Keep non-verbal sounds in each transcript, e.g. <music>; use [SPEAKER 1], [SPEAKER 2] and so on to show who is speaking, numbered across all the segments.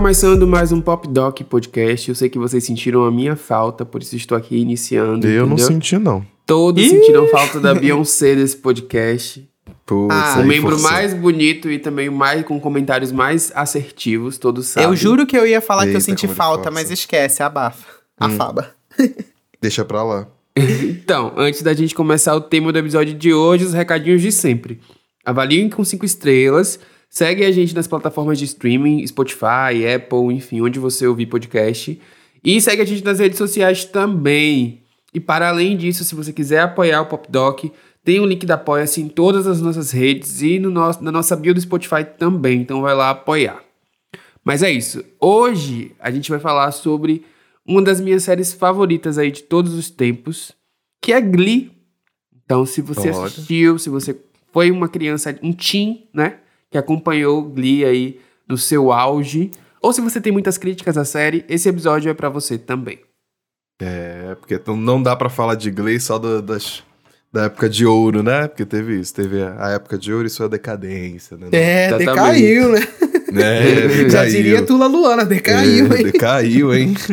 [SPEAKER 1] começando mais um Pop Doc Podcast. Eu sei que vocês sentiram a minha falta, por isso estou aqui iniciando.
[SPEAKER 2] Eu não
[SPEAKER 1] entendeu?
[SPEAKER 2] senti, não.
[SPEAKER 1] Todos sentiram falta da Beyoncé desse podcast.
[SPEAKER 2] Putz,
[SPEAKER 3] Ah,
[SPEAKER 1] o membro
[SPEAKER 2] forçou.
[SPEAKER 1] mais bonito e também mais com comentários mais assertivos, todos sabem.
[SPEAKER 3] Eu juro que eu ia falar que eu
[SPEAKER 2] Eita,
[SPEAKER 3] senti falta, mas esquece, abafa. Afaba.
[SPEAKER 2] Deixa pra lá. <laughs>
[SPEAKER 1] Então, antes da gente começar o tema do episódio de hoje, os recadinhos de sempre. Avaliem com cinco estrelas, segue a gente nas plataformas de streaming, Spotify, Apple, enfim, onde você ouvir podcast. E segue a gente nas redes sociais também. E para além disso, se você quiser apoiar o Pop Doc, tem o link da Apoia-se em todas as nossas redes e no nosso, na nossa bio do Spotify também, então vai lá apoiar. Mas é isso. Hoje a gente vai falar sobre uma das minhas séries favoritas aí de todos os tempos, que é Glee. Então, se você
[SPEAKER 2] Olha.
[SPEAKER 1] assistiu, se você foi uma criança, um teen, né, que acompanhou Glee aí no seu auge, ou se você tem muitas críticas à série, esse episódio é pra você também.
[SPEAKER 2] É, porque não- não dá pra falar de Glee só do- das, da época de ouro, né? Porque teve isso. Teve a época de ouro e sua decadência, né?
[SPEAKER 3] É,
[SPEAKER 1] Exatamente.
[SPEAKER 3] decaiu, né? <laughs>
[SPEAKER 2] É, <laughs>
[SPEAKER 3] Já
[SPEAKER 2] decaiu.
[SPEAKER 3] diria Tula Luana, decaiu,
[SPEAKER 2] É,
[SPEAKER 3] hein?
[SPEAKER 2] Decaiu, hein? <laughs>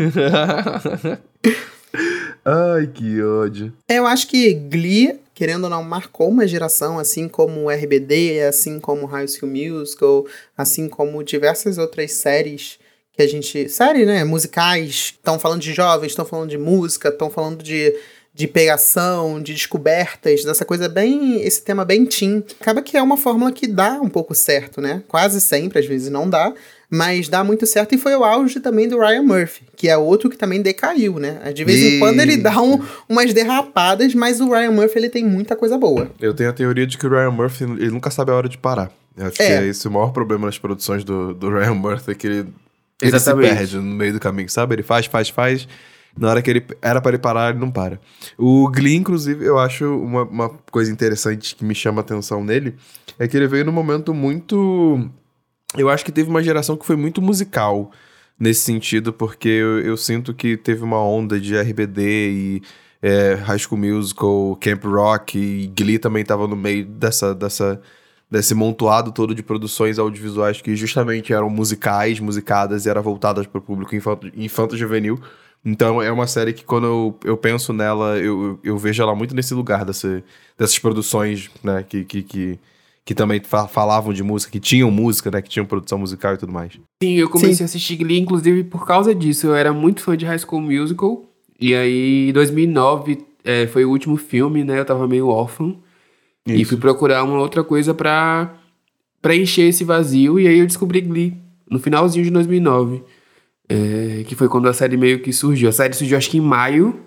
[SPEAKER 2] Ai, que ódio.
[SPEAKER 3] Eu acho que Glee, querendo ou não, marcou uma geração, assim como o RBD, assim como High School Musical, assim como diversas outras séries que a gente... Série, né? Musicais. Estão falando de jovens, estão falando de música, estão falando de, de pegação, de descobertas, dessa coisa bem... Esse tema bem teen. Acaba que é uma fórmula que dá um pouco certo, né? Quase sempre, às vezes não dá, mas dá muito certo. E foi o auge também do Ryan Murphy, que é outro que também decaiu, né? De vez em quando ele dá um, umas derrapadas, mas o Ryan Murphy ele tem muita coisa boa.
[SPEAKER 2] Eu tenho a teoria de que o Ryan Murphy ele nunca sabe a hora de parar. Eu acho
[SPEAKER 3] É.
[SPEAKER 2] que é esse o maior problema nas produções do, do Ryan Murphy, é que ele, ele se perde no meio do caminho, sabe? Ele faz, faz, faz. Na hora que ele era para ele parar, ele não para. O Glee, inclusive, eu acho uma, uma coisa interessante que me chama a atenção nele, é que ele veio num momento muito. Eu acho que teve uma geração que foi muito musical nesse sentido, porque eu, eu sinto que teve uma onda de RBD e é, High School Musical, Camp Rock e Glee também tava no meio dessa, dessa, desse montoado todo de produções audiovisuais que justamente eram musicais, musicadas e eram voltadas para o público infanto- infanto-juvenil. Então é uma série que quando eu, eu penso nela, eu, eu, eu vejo ela muito nesse lugar dessa, dessas produções, né, que, que, que, que também fa- falavam de música, que tinham música, né, que tinham produção musical e tudo mais.
[SPEAKER 1] Sim, eu comecei
[SPEAKER 3] Sim.
[SPEAKER 1] a assistir Glee, inclusive, por causa disso. Eu era muito fã de High School Musical. E aí, em 2009, é, foi o último filme, né? Eu tava meio órfão. E
[SPEAKER 2] Isso.
[SPEAKER 1] fui procurar uma outra coisa pra preencher esse vazio. E aí eu descobri Glee, no finalzinho de 2009. É, que foi quando a série meio que surgiu. A série surgiu, acho que em maio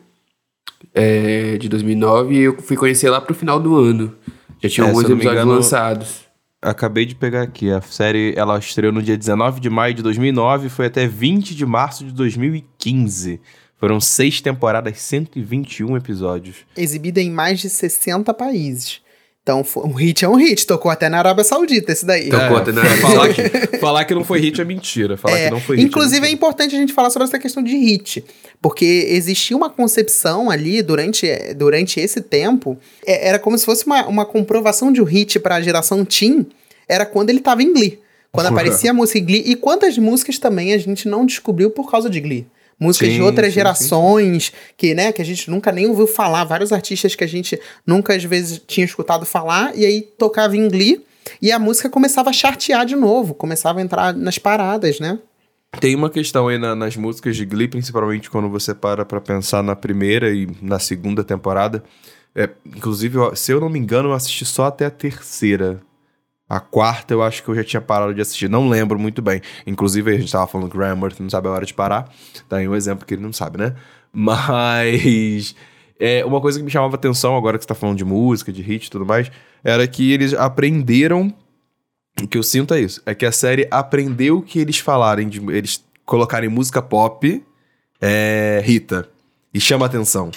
[SPEAKER 1] é, de 2009. E eu fui conhecer lá pro final do ano. Já tinha
[SPEAKER 2] É,
[SPEAKER 1] alguns episódios
[SPEAKER 2] engano,
[SPEAKER 1] lançados.
[SPEAKER 2] Acabei de pegar aqui. A série ela estreou no dia 19 de maio de 2009 e foi até 20 de março de 2015. Foram seis temporadas, 121 episódios.
[SPEAKER 3] Exibida em mais de 60 países. Então, um hit é um hit. Tocou até na Arábia Saudita esse daí.
[SPEAKER 1] Tocou até na-
[SPEAKER 2] falar, que, falar que não foi hit é mentira. Falar
[SPEAKER 3] É,
[SPEAKER 2] que não foi hit.
[SPEAKER 3] inclusive é
[SPEAKER 2] mentira.
[SPEAKER 3] importante a gente falar sobre essa questão de hit, porque existia uma concepção ali durante, durante esse tempo, é- era como se fosse uma, uma comprovação de um hit para a geração teen, era quando ele tava em Glee. Quando <laughs> aparecia a música em Glee, e quantas músicas também a gente não descobriu por causa de Glee. Músicas de
[SPEAKER 2] Sim,
[SPEAKER 3] outras
[SPEAKER 2] sim,
[SPEAKER 3] gerações, que, né, que a gente nunca nem ouviu falar, vários artistas que a gente nunca às vezes tinha escutado falar, e aí tocava em Glee, e a música começava a chartear de novo, começava a entrar nas paradas, né?
[SPEAKER 2] Tem uma questão aí na- nas músicas de Glee, principalmente quando você para pra pensar na primeira e na segunda temporada. É, inclusive, se eu não me engano, eu assisti só até a terceira. A quarta eu acho que eu já tinha parado de assistir. Não lembro muito bem. Inclusive, a gente tava falando que o não sabe a hora de parar. Tá aí um exemplo que ele não sabe, né? Mas... <laughs> É, uma coisa que me chamava atenção, agora que você tá falando de música, de hit e tudo mais, era que eles aprenderam o que eu sinto é isso. É que a série aprendeu que eles falarem de. Eles colocarem música pop é, Rita. E chama atenção.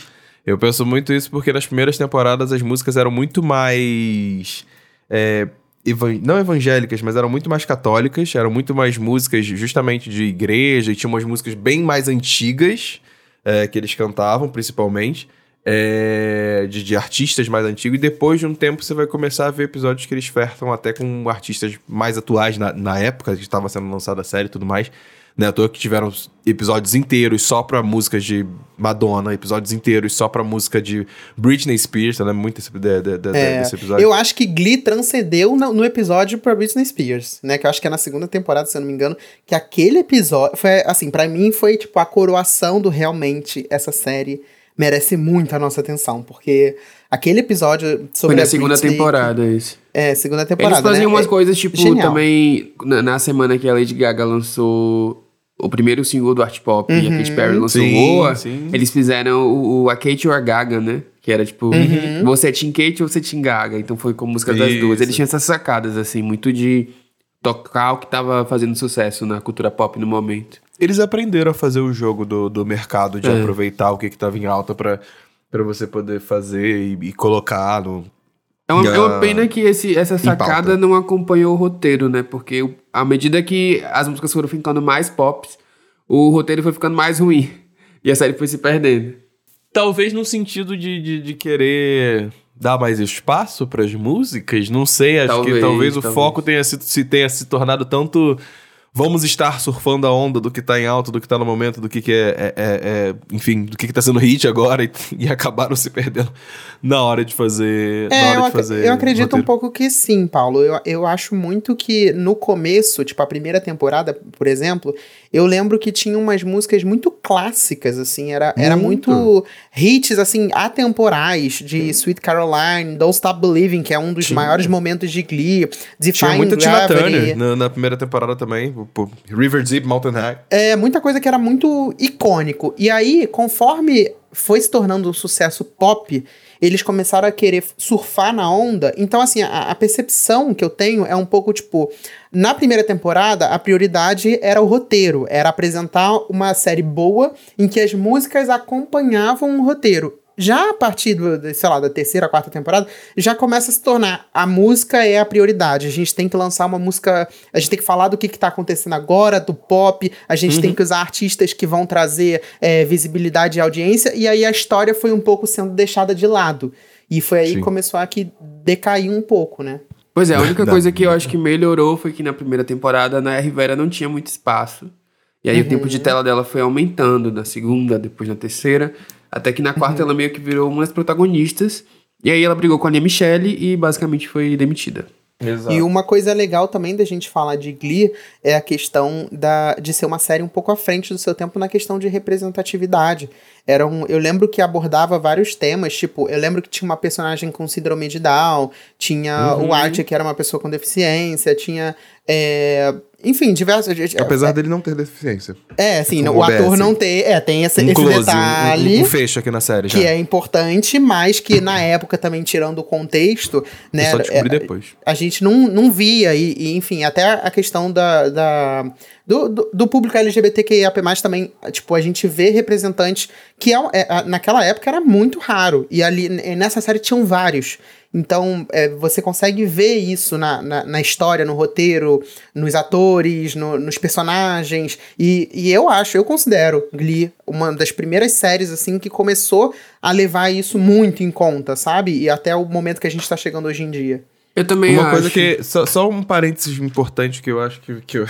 [SPEAKER 2] Eu penso muito isso porque nas primeiras temporadas as músicas eram muito mais. é, evan- não evangélicas, mas eram muito mais católicas. Eram muito mais músicas justamente de igreja. E tinha umas músicas bem mais antigas é, que eles cantavam, principalmente. é, de, de artistas mais antigos, e depois de um tempo você vai começar a ver episódios que eles flertam até com artistas mais atuais na, na época que estava sendo lançada a série e tudo mais. Né, à toa que tiveram episódios inteiros só pra músicas de Madonna, episódios inteiros só pra música de Britney Spears, né? Muito esse, de, de, de,
[SPEAKER 3] É,
[SPEAKER 2] desse episódio.
[SPEAKER 3] Eu acho que Glee transcendeu no, no episódio pra Britney Spears, né? Que eu acho que é na segunda temporada, se eu não me engano. Que aquele episódio. Foi, assim, pra mim foi tipo a coroação do realmente essa série merece muito a nossa atenção. Porque aquele episódio sobre
[SPEAKER 1] Foi na
[SPEAKER 3] a
[SPEAKER 1] segunda
[SPEAKER 3] Britney-
[SPEAKER 1] temporada isso.
[SPEAKER 3] É, segunda temporada.
[SPEAKER 1] Eles faziam
[SPEAKER 3] né?
[SPEAKER 1] umas
[SPEAKER 3] É-
[SPEAKER 1] coisas, tipo,
[SPEAKER 3] genial.
[SPEAKER 1] também na, na semana que a Lady Gaga lançou o primeiro single do Art Pop e a
[SPEAKER 3] Uhum.
[SPEAKER 1] Katy Perry lançou
[SPEAKER 2] Sim,
[SPEAKER 1] Boa,
[SPEAKER 2] sim.
[SPEAKER 1] eles fizeram o, o A Kate ou a Gaga, né? Que era tipo,
[SPEAKER 3] Uhum.
[SPEAKER 1] você é Team Kate ou você é Team Gaga? Então foi com música das duas. Eles tinham essas sacadas, assim, muito de tocar o que tava fazendo sucesso na cultura pop no momento.
[SPEAKER 2] Eles aprenderam a fazer o jogo do, do mercado, de
[SPEAKER 1] É.
[SPEAKER 2] aproveitar o que, que tava em alta pra, pra você poder fazer e, e colocar no.
[SPEAKER 1] É uma, é uma pena que esse, essa sacada não acompanhou o roteiro, né? Porque à medida que as músicas foram ficando mais pop, o roteiro foi ficando mais ruim. E a série foi se perdendo.
[SPEAKER 2] Talvez no sentido de, de, de querer dar mais espaço para as músicas, não sei, acho que
[SPEAKER 1] Talvez,
[SPEAKER 2] talvez o
[SPEAKER 1] talvez.
[SPEAKER 2] foco tenha se, se tenha se tornado tanto vamos estar surfando a onda do que tá em alta, do que tá no momento, do que, que é, é- é- é- enfim, do que, que tá sendo hit agora <laughs> e, e acabaram se perdendo na hora de fazer, na
[SPEAKER 3] É,
[SPEAKER 2] hora
[SPEAKER 3] eu,
[SPEAKER 2] de fazer
[SPEAKER 3] eu acredito um pouco que sim, Paulo. Eu, eu acho muito que no começo, tipo, a primeira temporada, por exemplo, eu lembro que tinha umas músicas muito clássicas, assim, era, era
[SPEAKER 2] Muito.
[SPEAKER 3] Hits, assim, atemporais, de Sweet Caroline, Don't Stop Believing, que é um dos
[SPEAKER 2] Tinha.
[SPEAKER 3] maiores momentos de Glee,
[SPEAKER 2] Tinha
[SPEAKER 3] Defying
[SPEAKER 2] muita Tina. Turner na, na primeira temporada também, River Deep, Mountain High.
[SPEAKER 3] É, muita coisa que era muito icônico. E aí, conforme foi se tornando um sucesso pop, eles começaram a querer surfar na onda. Então, assim, a, a percepção que eu tenho é um pouco tipo. Na primeira temporada, a prioridade era o roteiro, era apresentar uma série boa em que as músicas acompanhavam o roteiro. Já a partir do, de, sei lá, da terceira, quarta temporada, já começa a se tornar a música é a prioridade. A gente tem que lançar uma música, a gente tem que falar do que, que tá acontecendo agora, do pop, a gente tem que usar artistas que vão trazer é, visibilidade e audiência, e aí a história foi um pouco sendo deixada de lado. E foi aí
[SPEAKER 2] Sim.
[SPEAKER 3] que começou a que decair um pouco, né?
[SPEAKER 1] Pois é, a única coisa que eu acho que melhorou foi que na primeira temporada a Naya Rivera não tinha muito espaço. E aí o tempo de tela dela foi aumentando na segunda, depois na terceira. Até que na quarta ela meio que virou uma das protagonistas. E aí ela brigou com a Lia Michele e basicamente foi demitida.
[SPEAKER 2] Exato.
[SPEAKER 3] E uma coisa legal também da gente falar de Glee é a questão da, de ser uma série um pouco à frente do seu tempo na questão de representatividade. Era um, eu lembro que abordava vários temas, tipo, eu lembro que tinha uma personagem com síndrome de Down, tinha
[SPEAKER 2] Uhum.
[SPEAKER 3] o Art, que era uma pessoa com deficiência, tinha. é, enfim, diversos.
[SPEAKER 2] Apesar dele não ter deficiência.
[SPEAKER 3] É, assim,
[SPEAKER 2] como
[SPEAKER 3] o ator não ter. É, tem esse,
[SPEAKER 2] Um
[SPEAKER 3] esse
[SPEAKER 2] close,
[SPEAKER 3] detalhe.
[SPEAKER 2] um, um fecho aqui na série já.
[SPEAKER 3] que é importante, mas que na época também tirando o contexto, né?
[SPEAKER 2] Eu só descobri
[SPEAKER 3] é-
[SPEAKER 2] depois.
[SPEAKER 3] a gente não, não via, e, e, enfim, até a questão da, da- do, do, do público LGBTQIAP+, também, tipo, a gente vê representantes que é, é, naquela época era muito raro, e ali n- nessa série tinham vários. Então, é, você consegue ver isso na, na, na história, no roteiro, nos atores, no- nos personagens, e, e eu acho, eu considero Glee uma das primeiras séries, assim, que começou a levar isso muito em conta, sabe? E até o momento que a gente tá chegando hoje em dia.
[SPEAKER 1] Eu também
[SPEAKER 2] Uma
[SPEAKER 1] acho.
[SPEAKER 2] coisa que. Só, só um parênteses importante que eu acho que, que eu-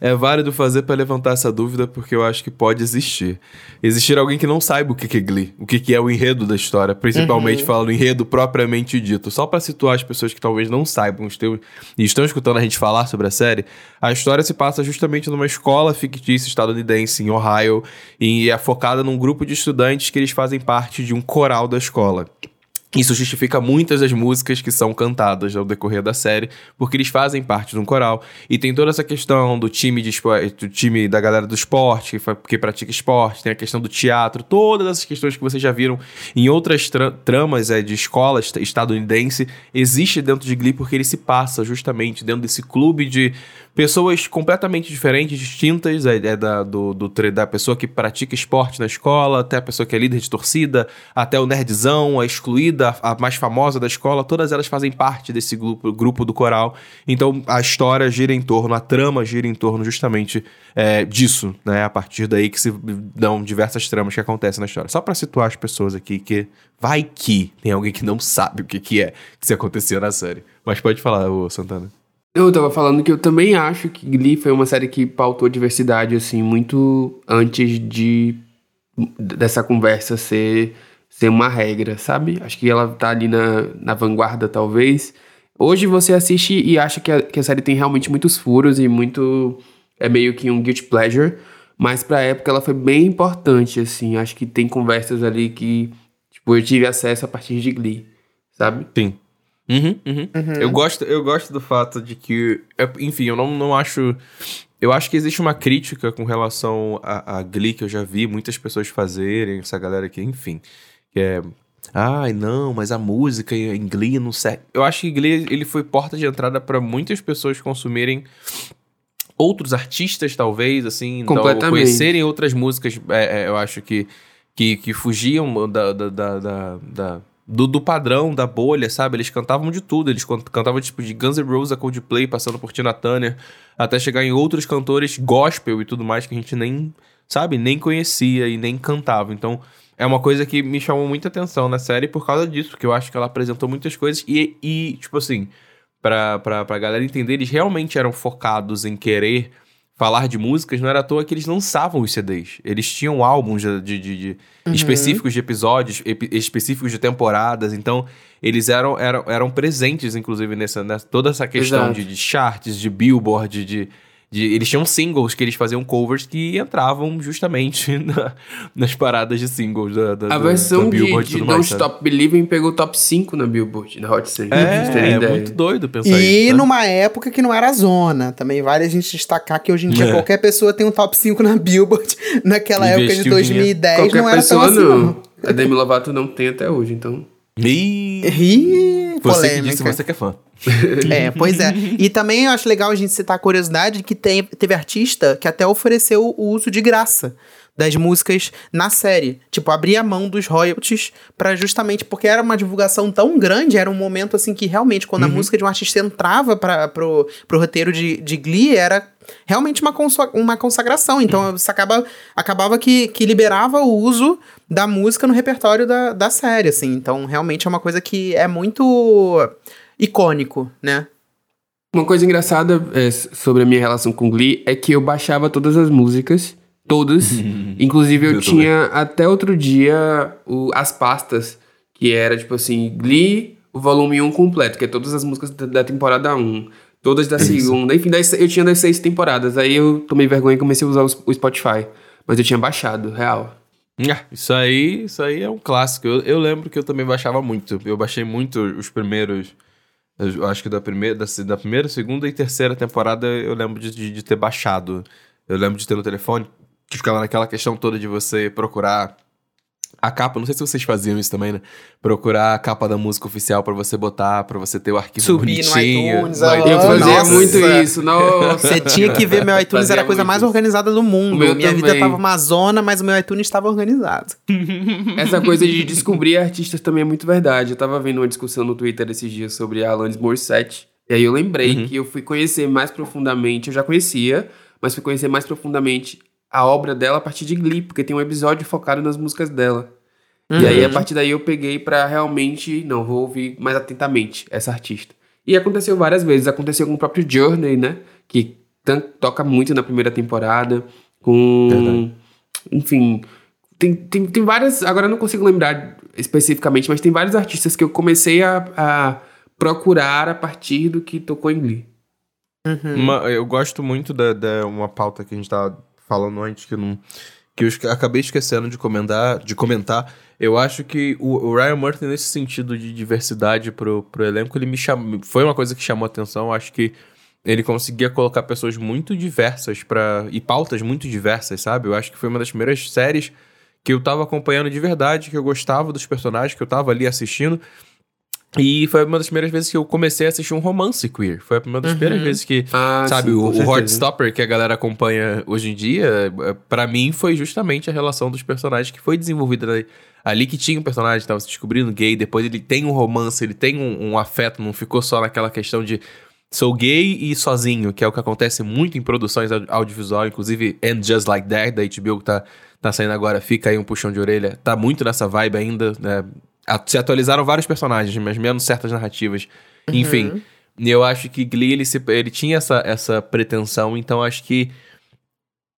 [SPEAKER 2] é válido fazer pra levantar essa dúvida, porque eu acho que pode existir. Existir alguém que não saiba o que que é Glee, o que que é o enredo da história, principalmente falando enredo propriamente dito. Só pra situar as pessoas que talvez não saibam estão, e estão escutando a gente falar sobre a série, a história se passa justamente numa escola fictícia estadunidense em Ohio e é focada num grupo de estudantes que eles fazem parte de um coral da escola. Isso justifica muitas das músicas que são cantadas ao decorrer da série, porque eles fazem parte de um coral. E tem toda essa questão do time, de, do time da galera do esporte, que, que pratica esporte, tem a questão do teatro, todas essas questões que vocês já viram em outras tra- tramas é, de escola est- estadunidense, existe dentro de Glee porque ele se passa justamente dentro desse clube de pessoas completamente diferentes, distintas, é, é da, do, do da pessoa que pratica esporte na escola, até a pessoa que é líder de torcida, até o nerdzão, a excluída, a, mais famosa da escola, todas elas fazem parte desse grupo, grupo do coral. Então a história gira em torno, a trama gira em torno justamente é, disso, né? A partir daí que se dão diversas tramas que acontecem na história. Só pra situar as pessoas aqui, que vai que tem alguém que não sabe o que, que é que se acontecia na série. Mas pode falar, ô Santana.
[SPEAKER 1] Eu tava falando que eu também acho que Glee foi uma série que pautou diversidade, assim, muito antes de dessa conversa ser, ser uma regra, sabe? Acho que ela tá ali na, na vanguarda, talvez. Hoje você assiste e acha que a, que a série tem realmente muitos furos e muito. É meio que um guilty pleasure. Mas pra época ela foi bem importante, assim. Acho que tem conversas ali que, tipo, eu tive acesso a partir de Glee, sabe?
[SPEAKER 2] Sim. Uhum, uhum. Eu, gosto, eu gosto do fato de que. eu- enfim, eu não, não acho. Eu acho que existe uma crítica com relação a, a Glee que eu já vi muitas pessoas fazerem, essa galera aqui, enfim. Que é. Ai, não, mas a música em Glee não serve. Eu acho que Glee ele foi porta de entrada para muitas pessoas consumirem outros artistas, talvez, assim, então,
[SPEAKER 1] Completamente.
[SPEAKER 2] conhecerem outras músicas, é, é, eu acho que, que, que fugiam da, da, da, da- do, do padrão, da bolha, sabe? Eles cantavam de tudo, eles can- cantavam tipo de Guns N' Roses a Coldplay, passando por Tina Turner, até chegar em outros cantores gospel e tudo mais que a gente nem, sabe, nem conhecia e nem cantava. Então, é uma coisa que me chamou muita atenção na série por causa disso, porque eu acho que ela apresentou muitas coisas e, e tipo assim, pra, pra, pra galera entender, eles realmente eram focados em querer falar de músicas, não era à toa que eles lançavam os CDs. Eles tinham álbuns de, de- de- de- específicos de episódios, epi- específicos de temporadas, então eles eram, eram, eram presentes, inclusive, nessa, nessa toda essa questão de, de charts, de billboard, de, de- Eles tinham singles que eles faziam covers que entravam justamente <laughs> na- nas paradas de singles da, da,
[SPEAKER 1] A versão
[SPEAKER 2] da
[SPEAKER 1] de,
[SPEAKER 2] Billboard e
[SPEAKER 1] de
[SPEAKER 2] tudo
[SPEAKER 1] Don't
[SPEAKER 2] mais, sabe?
[SPEAKER 1] Stop Believing pegou top 5 na Billboard, na Hot 100. pra vocês terem
[SPEAKER 2] É, é muito doido pensar
[SPEAKER 3] E
[SPEAKER 2] isso. né?
[SPEAKER 3] numa época que não era zona. Também vale a gente destacar que hoje em dia
[SPEAKER 2] É.
[SPEAKER 3] qualquer pessoa tem um top 5 na Billboard. <laughs> Naquela época de
[SPEAKER 2] Investiu
[SPEAKER 3] 2010
[SPEAKER 1] Qualquer
[SPEAKER 3] não era
[SPEAKER 1] pessoa
[SPEAKER 3] tão assim,
[SPEAKER 1] não.
[SPEAKER 3] não.
[SPEAKER 1] A Demi Lovato não tem até hoje, então.
[SPEAKER 2] Ih, Você que
[SPEAKER 3] polêmica.
[SPEAKER 2] disse você que é fã. <laughs>
[SPEAKER 3] É, pois é. E também eu acho legal a gente citar a curiosidade de que tem, teve artista que até ofereceu o uso de graça das músicas na série. Tipo, abrir a mão dos royalties pra justamente... Porque era uma divulgação tão grande, era um momento assim que realmente quando a música de um artista entrava pra, pro, pro roteiro de, de Glee, era realmente uma, uma consagração. Então, você acaba, acabava que, que liberava o uso da música no repertório da, da série, assim. Então, realmente é uma coisa que é muito icônico, né?
[SPEAKER 1] Uma coisa engraçada é, sobre a minha relação com Glee é que eu baixava todas as músicas, todas. <laughs> Inclusive, eu,
[SPEAKER 2] Eu
[SPEAKER 1] tinha até outro dia o- as pastas, que era tipo assim: Glee, o volume 1 completo, que é todas as músicas da, da temporada 1, todas da segunda, enfim, das, eu tinha das seis temporadas. Aí eu tomei vergonha e comecei a usar os- o Spotify. Mas eu tinha baixado, real.
[SPEAKER 2] Ah, isso aí, isso aí é um clássico. Eu, eu lembro que eu também baixava muito. Eu baixei muito os primeiros. Eu acho que da primeira, da, da primeira, segunda e terceira temporada eu lembro de, de, de ter baixado. Eu lembro de ter no telefone, que ficava naquela questão toda de você procurar a capa. Não sei se vocês faziam isso também, né? Procurar a capa da música oficial pra você botar, pra você ter o arquivo
[SPEAKER 3] Subir no
[SPEAKER 2] bonitinho.
[SPEAKER 3] iTunes,
[SPEAKER 2] no
[SPEAKER 3] aham.
[SPEAKER 1] Eu
[SPEAKER 3] Oh,
[SPEAKER 1] fazia
[SPEAKER 3] nossa.
[SPEAKER 1] muito isso, nossa.
[SPEAKER 3] Você tinha que ver meu <laughs> iTunes,
[SPEAKER 1] Fazia
[SPEAKER 3] era a coisa mais
[SPEAKER 1] isso.
[SPEAKER 3] organizada do mundo. Minha vida
[SPEAKER 1] também.
[SPEAKER 3] tava uma zona, mas o meu iTunes estava organizado. <laughs>
[SPEAKER 1] Essa coisa de descobrir artistas também é muito verdade. Eu tava vendo uma discussão no Twitter esses dias sobre a Alanis Morissette. E aí eu lembrei que eu fui conhecer mais profundamente, eu já conhecia, mas fui conhecer mais profundamente a obra dela a partir de Glee, porque tem um episódio focado nas músicas dela. E aí, a partir daí, eu peguei pra realmente, não, vou ouvir mais atentamente essa artista. E aconteceu várias vezes. Aconteceu com o próprio Journey, né? Que toca muito na primeira temporada. Com.
[SPEAKER 2] Verdade.
[SPEAKER 1] Enfim. Tem, tem, tem várias. Agora eu não consigo lembrar especificamente, mas tem vários artistas que eu comecei a, a procurar a partir do que tocou em Glee.
[SPEAKER 2] Uma- eu gosto muito da, da uma pauta que a gente tava falando antes que eu não que eu esque- acabei esquecendo de comentar, de comentar. Eu acho que o, o Ryan Murphy nesse sentido de diversidade pro, pro elenco, ele me chamou, foi uma coisa que chamou atenção. Eu acho que ele conseguia colocar pessoas muito diversas para e pautas muito diversas, sabe? Eu acho que foi uma das primeiras séries que eu tava acompanhando de verdade, que eu gostava dos personagens, que eu tava ali assistindo. E foi uma das primeiras vezes que eu comecei a assistir um romance queer. Foi a primeira das primeiras vezes que,
[SPEAKER 1] Ah,
[SPEAKER 2] sabe,
[SPEAKER 1] sim,
[SPEAKER 2] o, o. Heartstopper que a galera acompanha hoje em dia, é, pra mim foi justamente a relação dos personagens que foi desenvolvida ali, que tinha um personagem que tava se descobrindo gay, depois ele tem um romance, ele tem um, um afeto, não ficou só naquela questão de sou gay e sozinho, que é o que acontece muito em produções audio- audiovisual, inclusive And Just Like That, da HBO que tá, tá saindo agora, fica aí um puxão de orelha, tá muito nessa vibe ainda, né? Se atualizaram vários personagens, mas menos certas narrativas. Enfim, E eu acho que Glee, ele, se, ele tinha essa, essa pretensão, então acho que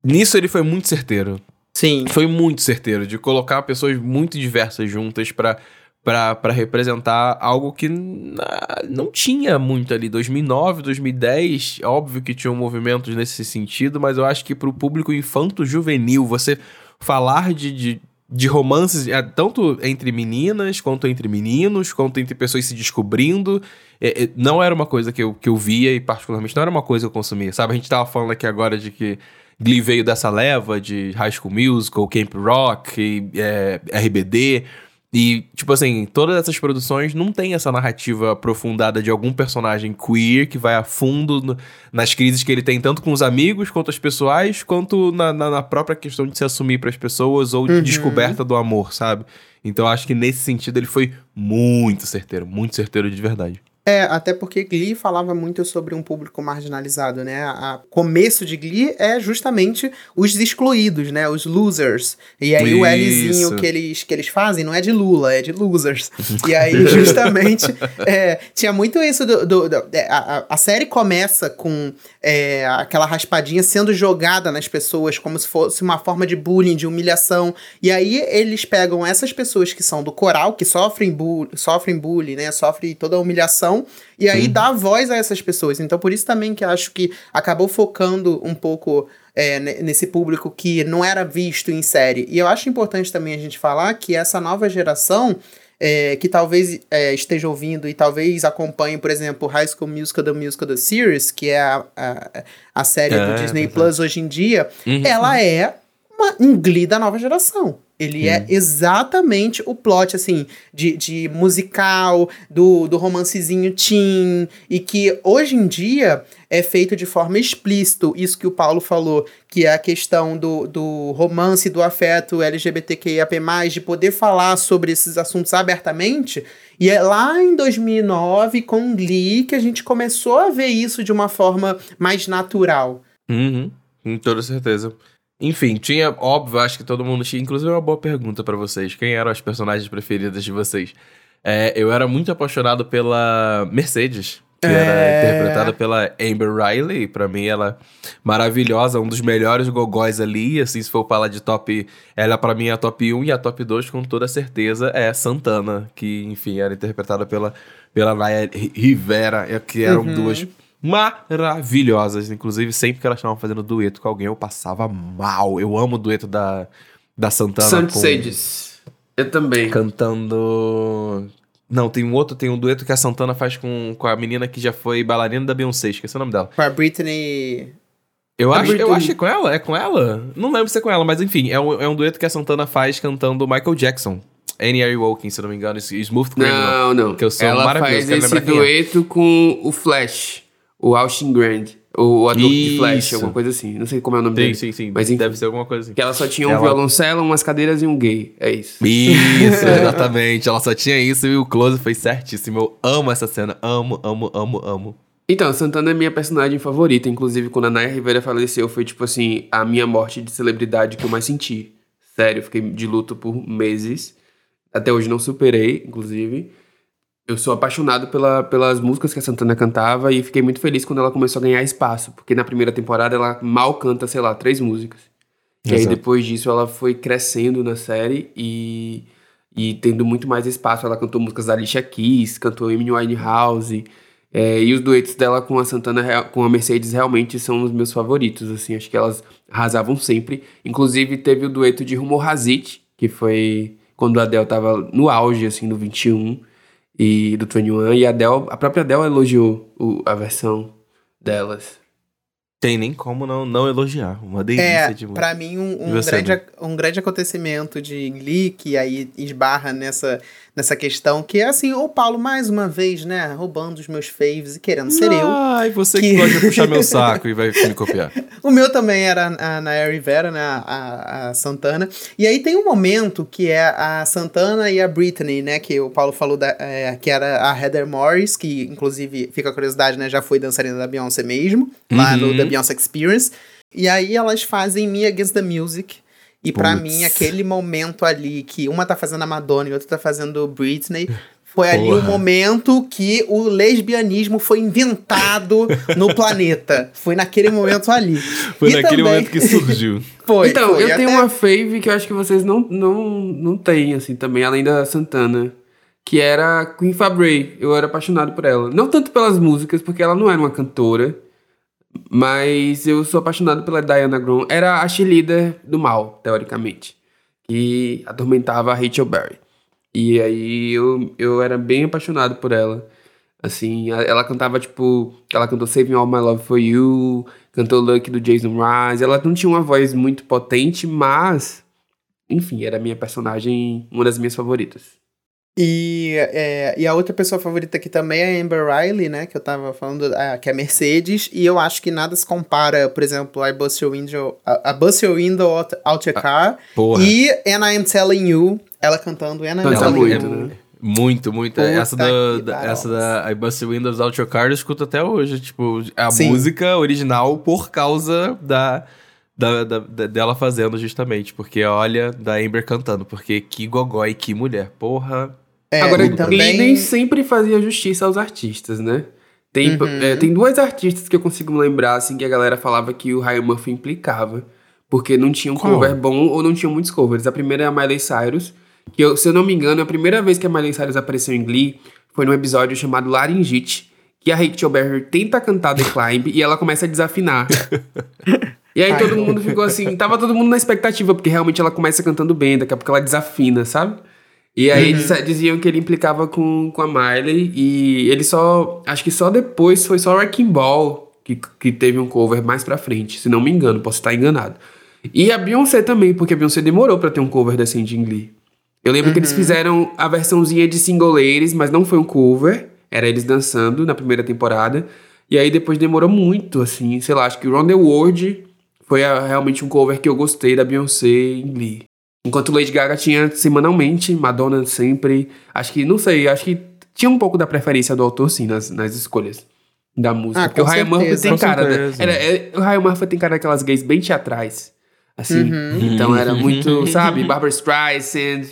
[SPEAKER 2] nisso ele foi muito certeiro.
[SPEAKER 3] Sim.
[SPEAKER 2] Foi muito certeiro, de colocar pessoas muito diversas juntas pra, pra representar algo que não tinha muito ali. 2009, 2010, óbvio que tinham movimentos nesse sentido, mas eu acho que pro público infanto-juvenil, você falar de, de, de romances, eh, tanto entre meninas, quanto entre meninos, quanto entre pessoas se descobrindo, eh, eh, não era uma coisa que eu, que eu via e particularmente não era uma coisa que eu consumia, sabe? A gente tava falando aqui agora de que Glee veio dessa leva de High School Musical, Camp Rock, e, é, RBD. E, tipo assim, todas essas produções não tem essa narrativa aprofundada de algum personagem queer que vai a fundo no- nas crises que ele tem, tanto com os amigos, quanto as pessoais, quanto na, na- na própria questão de se assumir para as pessoas ou de descoberta do amor, sabe? Então acho que nesse sentido ele foi muito certeiro, muito certeiro de verdade.
[SPEAKER 3] É, até porque Glee falava muito sobre um público marginalizado, né? A começo de Glee é justamente os excluídos, né? Os losers. E aí o Lzinho
[SPEAKER 2] Isso.
[SPEAKER 3] que eles, que eles fazem não é de Lula, é de losers. <laughs> e aí, justamente, é, tinha muito isso do. do- do- é, a, a- a série começa com é, aquela raspadinha sendo jogada nas pessoas como se fosse uma forma de bullying, de humilhação. E aí eles pegam essas pessoas que são do coral, que sofrem, bu sofrem bullying, né? Sofrem toda a humilhação. E aí dá voz a essas pessoas. Então, por isso também que acho que acabou focando um pouco é, ne- nesse público que não era visto em série. E eu acho importante também a gente falar que essa nova geração. é, que talvez é, esteja ouvindo e talvez acompanhe, por exemplo, High School Musical, The Musical, The Series, que é a, a, a série
[SPEAKER 2] É,
[SPEAKER 3] do Disney
[SPEAKER 2] verdade.
[SPEAKER 3] Plus hoje em dia,
[SPEAKER 2] Uhum.
[SPEAKER 3] ela é uma, um Glee da nova geração. Ele é exatamente o plot, assim, de, de musical, do, do romancezinho teen, e que hoje em dia é feito de forma explícita, isso que o Paulo falou, que é a questão do, do romance, do afeto LGBTQIAP+, de poder falar sobre esses assuntos abertamente, e é lá em 2009, com Glee, que a gente começou a ver isso de uma forma mais natural.
[SPEAKER 2] Uhum, com toda certeza. Enfim, tinha, óbvio, acho que todo mundo tinha. Inclusive, uma boa pergunta pra vocês. Quem eram as personagens preferidas de vocês? É, eu era muito apaixonado pela Mercedes, que
[SPEAKER 3] É.
[SPEAKER 2] era interpretada pela Amber Riley. Pra mim, ela é maravilhosa, um dos melhores gogóis ali. Assim, se for falar de top. Ela, pra mim, é a top 1 e a top 2, com toda certeza, é Santana, que, enfim, era interpretada pela, pela Naya Rivera, que eram
[SPEAKER 3] Uhum.
[SPEAKER 2] duas maravilhosas. Inclusive, sempre que elas estavam fazendo dueto com alguém, eu passava mal. Eu amo o dueto da, da Santana
[SPEAKER 1] Santos
[SPEAKER 2] com,
[SPEAKER 1] Sages. Eu também.
[SPEAKER 2] cantando. Não, tem um outro, tem um dueto que a Santana faz com, com a menina que já foi bailarina da Beyoncé, esqueci o nome dela.
[SPEAKER 3] Com a Britney...
[SPEAKER 2] Eu
[SPEAKER 1] A
[SPEAKER 2] acho, eu acho que é com ela, é com ela? Não lembro se é com ela, mas enfim, é um, é um dueto que a Santana faz cantando Michael Jackson. Annie Are Walking, se não me engano, e Smooth Criminal.
[SPEAKER 1] Não, não.
[SPEAKER 2] Que eu sou
[SPEAKER 1] Ela
[SPEAKER 2] maravilhoso,
[SPEAKER 1] faz esse
[SPEAKER 2] é.
[SPEAKER 1] dueto com o Flash, o Austin Grant, o ator de Flash, alguma coisa assim. Não sei como é o nome
[SPEAKER 2] Sim,
[SPEAKER 1] dele.
[SPEAKER 2] sim, sim.
[SPEAKER 1] Mas enfim.
[SPEAKER 2] Deve ser alguma coisa assim.
[SPEAKER 1] Que ela só tinha um
[SPEAKER 2] Ela-
[SPEAKER 1] violoncelo, umas cadeiras e um gay. É isso.
[SPEAKER 2] Isso, <laughs> exatamente. Ela só tinha isso e o close foi certíssimo. Eu amo essa cena. Amo, amo, amo, amo.
[SPEAKER 1] Então, Santana é minha personagem favorita. Inclusive, quando a Naya Rivera faleceu, foi tipo assim, a minha morte de celebridade que eu mais senti. Sério, fiquei de luto por meses. Até hoje não superei, inclusive. Eu sou apaixonado pela, pelas músicas que a Santana cantava e fiquei muito feliz quando ela começou a ganhar espaço. Porque na primeira temporada ela mal canta, sei lá, três músicas. E aí
[SPEAKER 2] Exato.
[SPEAKER 1] depois disso ela foi crescendo na série e, e tendo muito mais espaço. Ela cantou músicas da Alicia Keys, cantou Amy Winehouse. É, e os duetos dela com a Santana, com a Mercedes, realmente são os meus favoritos, assim, acho que elas arrasavam sempre. Inclusive, teve o dueto de Rumo Hazit, que foi quando a Adele tava no auge, assim, do 21 e do 21, e a Adele, a própria Adele elogiou o- a versão delas.
[SPEAKER 2] Tem nem como não, não elogiar. Uma delícia
[SPEAKER 3] É,
[SPEAKER 2] de música.
[SPEAKER 3] pra mim, um, um
[SPEAKER 2] você,
[SPEAKER 3] grande, ac- um grande acontecimento de Glee, que aí esbarra nessa, nessa questão, que é assim, o Paulo, mais uma vez, né, roubando os meus faves e querendo ser eu.
[SPEAKER 2] Ai, você que,
[SPEAKER 3] Que-
[SPEAKER 2] gosta de puxar meu <laughs> saco e vai me copiar.
[SPEAKER 3] O meu também era a Naya Rivera, né, a, a Santana. E aí tem um momento que é a Santana e a Britney, né, que o Paulo falou da, é, que era a Heather Morris, que inclusive, fica a curiosidade, né, já foi dançarina da Beyoncé mesmo, lá no
[SPEAKER 2] Uhum.
[SPEAKER 3] The Beyoncé Experience. E aí elas fazem Me Against the Music. E pra
[SPEAKER 2] Puts.
[SPEAKER 3] mim, aquele momento ali que uma tá fazendo a Madonna e outra tá fazendo Britney, Foi ali o
[SPEAKER 2] Porra.
[SPEAKER 3] momento que o lesbianismo foi inventado no <laughs> planeta. Foi naquele momento ali.
[SPEAKER 2] Foi
[SPEAKER 3] E
[SPEAKER 2] naquele
[SPEAKER 3] também-
[SPEAKER 2] momento que surgiu. <laughs>
[SPEAKER 3] Foi,
[SPEAKER 1] então,
[SPEAKER 3] foi.
[SPEAKER 1] eu tenho
[SPEAKER 3] Até-
[SPEAKER 1] uma fave que eu acho que vocês não, não, não têm, assim, também, além da Santana. Que era Queen Fabray. Eu era apaixonado por ela. Não tanto pelas músicas, porque ela não era uma cantora. Mas eu sou apaixonado pela Diana Grom. Era a cheerleader do mal, teoricamente. Que atormentava a Rachel Berry. E aí eu, eu era bem apaixonado por ela. Assim, ela cantava, tipo... Ela cantou Saving All My Love For You. Cantou Lucky do Jason Mraz. Ela não tinha uma voz muito potente, mas... Enfim, era a minha personagem... Uma das minhas favoritas.
[SPEAKER 3] E, é, e a outra pessoa favorita aqui também é a Amber Riley, né? Que eu tava falando, ah, que é Mercedes. E eu acho que nada se compara, por exemplo, a Bust Your Window, a, a Bust Your Window Out, out Your Car.
[SPEAKER 2] Porra.
[SPEAKER 3] E And I Am Telling You, ela cantando And I Am
[SPEAKER 1] Canta
[SPEAKER 3] Telling
[SPEAKER 1] muito,
[SPEAKER 3] You.
[SPEAKER 1] né?
[SPEAKER 2] Muito, muito.
[SPEAKER 3] Puta
[SPEAKER 2] essa da, da- essa da I Bust Your Windows Out Your Car eu escuto até hoje. Tipo, a
[SPEAKER 3] Sim.
[SPEAKER 2] música original por causa da, da, da- da- dela fazendo, justamente. Porque olha, da Amber cantando. Porque que gogó e que mulher. Porra.
[SPEAKER 3] É,
[SPEAKER 1] Agora,
[SPEAKER 3] e também...
[SPEAKER 1] Glee nem sempre fazia justiça aos artistas, né? Tem,
[SPEAKER 3] Uhum.
[SPEAKER 1] é, tem duas artistas que eu consigo lembrar, assim, que a galera falava que o Ryan Murphy implicava. Porque não tinha um
[SPEAKER 2] Qual?
[SPEAKER 1] cover bom ou não tinha muitos covers. A primeira é a Miley Cyrus, que eu, se eu não me engano, a primeira vez que a Miley Cyrus apareceu em Glee foi num episódio chamado Laringite, que a Rachel Berry tenta cantar The Climb e ela começa a desafinar. <laughs> E aí todo mundo ficou assim, tava todo mundo na expectativa, porque realmente ela começa cantando bem, daqui a pouco ela desafina, sabe? E aí eles diziam que ele implicava com, com a Miley e ele só. Acho que só depois foi só Wrecking Ball que, que teve um cover mais pra frente, se não me engano, posso estar enganado. E a Beyoncé também, porque a Beyoncé demorou pra ter um cover decente em Glee. Eu lembro que eles fizeram a versãozinha de Single Ladies, mas não foi um cover, era eles dançando na primeira temporada. E aí depois demorou muito, assim, sei lá, acho que Round the World foi a- realmente um cover que eu gostei da Beyoncé em Glee. Enquanto Lady Gaga tinha semanalmente, Madonna sempre. Acho que, não sei, acho que tinha um pouco da preferência do autor, sim, nas, nas escolhas da música.
[SPEAKER 3] Ah,
[SPEAKER 1] porque o Ryan Murphy tem
[SPEAKER 2] Com
[SPEAKER 1] cara. da-
[SPEAKER 2] certeza.
[SPEAKER 1] era, é- o Ryan Murphy tem cara daquelas gays bem teatrais. Assim.
[SPEAKER 3] Uhum.
[SPEAKER 1] Então era <laughs> muito, sabe, Barbara Streisand.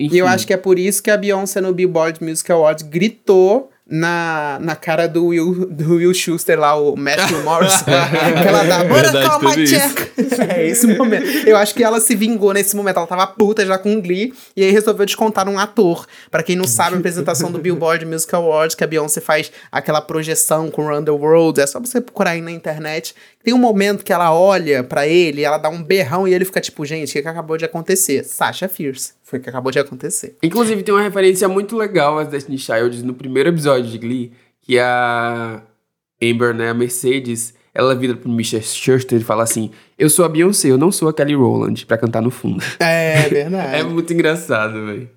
[SPEAKER 1] Enfim.
[SPEAKER 3] E eu acho que é por isso que a Beyoncé no Billboard Music Awards gritou na, na cara do Will, do Will Schuster lá, o Matthew <laughs> Morrison. que ela dá, bora check. <laughs> É esse momento. Eu acho que ela se vingou nesse momento. Ela tava puta já com Glee e aí resolveu descontar um ator. Pra quem não sabe, a apresentação do Billboard Music Awards, que a Beyoncé faz aquela projeção com Run the World, é só você procurar aí na internet. Tem um momento que ela olha pra ele, ela dá um berrão e ele fica tipo, gente, o que, que acabou de acontecer? Sasha Fierce. Foi o que acabou de acontecer.
[SPEAKER 1] Inclusive, tem uma referência muito legal às Destiny Child no primeiro episódio de Glee, que a Amber, né, a Mercedes, ela vira pro Mr. Schuster e fala assim: Eu sou a Beyoncé, eu não sou a Kelly Rowland, pra cantar no fundo.
[SPEAKER 3] É verdade. <laughs>
[SPEAKER 1] É muito engraçado, velho.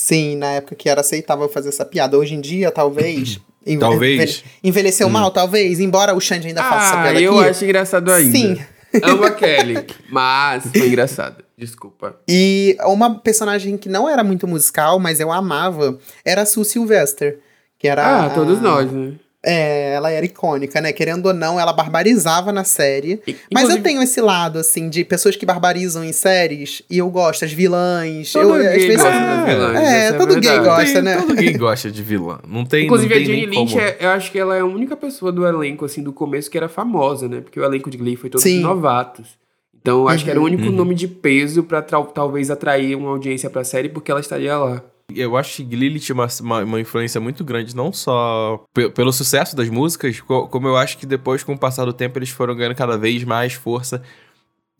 [SPEAKER 3] Sim, na época que era aceitável fazer essa piada. Hoje em dia, talvez. <laughs> enve-
[SPEAKER 2] Talvez.
[SPEAKER 3] envelhe- Envelheceu mal, talvez. Embora o Xande ainda faça essa
[SPEAKER 1] Ah,
[SPEAKER 3] piada
[SPEAKER 1] eu
[SPEAKER 3] aqui.
[SPEAKER 1] acho engraçado ainda.
[SPEAKER 3] Sim.
[SPEAKER 1] Amo a Kelly, <laughs> mas foi engraçado. Desculpa.
[SPEAKER 3] E uma personagem que não era muito musical, mas eu amava, era a Sue Sylvester. Que era.
[SPEAKER 1] Ah,
[SPEAKER 3] a-
[SPEAKER 1] todos nós, né?
[SPEAKER 3] É, ela era icônica, né? Querendo ou não, ela barbarizava na série.
[SPEAKER 1] E-
[SPEAKER 3] Mas eu
[SPEAKER 1] inclusive-
[SPEAKER 3] tenho esse lado, assim, de pessoas que barbarizam em séries, e eu gosto, as vilãs.
[SPEAKER 1] Todo
[SPEAKER 3] eu,
[SPEAKER 1] gay gosta das vilãs,
[SPEAKER 3] É,
[SPEAKER 1] essa
[SPEAKER 3] todo gay
[SPEAKER 1] verdade.
[SPEAKER 3] gosta.
[SPEAKER 2] Tem-
[SPEAKER 3] né?
[SPEAKER 2] Todo gay gosta de vilã. Não tem
[SPEAKER 1] Inclusive,
[SPEAKER 2] não
[SPEAKER 1] a
[SPEAKER 2] tem
[SPEAKER 1] Jane
[SPEAKER 2] nem
[SPEAKER 1] Lynch, é- eu acho que ela é a única pessoa do elenco, assim, do começo que era famosa, né? Porque o elenco de Glee foi todo
[SPEAKER 3] Sim.
[SPEAKER 1] de novatos. Então, eu acho que era o único
[SPEAKER 2] Uhum.
[SPEAKER 1] nome de peso pra tra- talvez atrair uma audiência pra série, porque ela estaria lá.
[SPEAKER 2] Eu acho que Glee tinha uma, uma, uma influência muito grande, não só pe- pelo sucesso das músicas, co- como eu acho que depois, com o passar do tempo, eles foram ganhando cada vez mais força.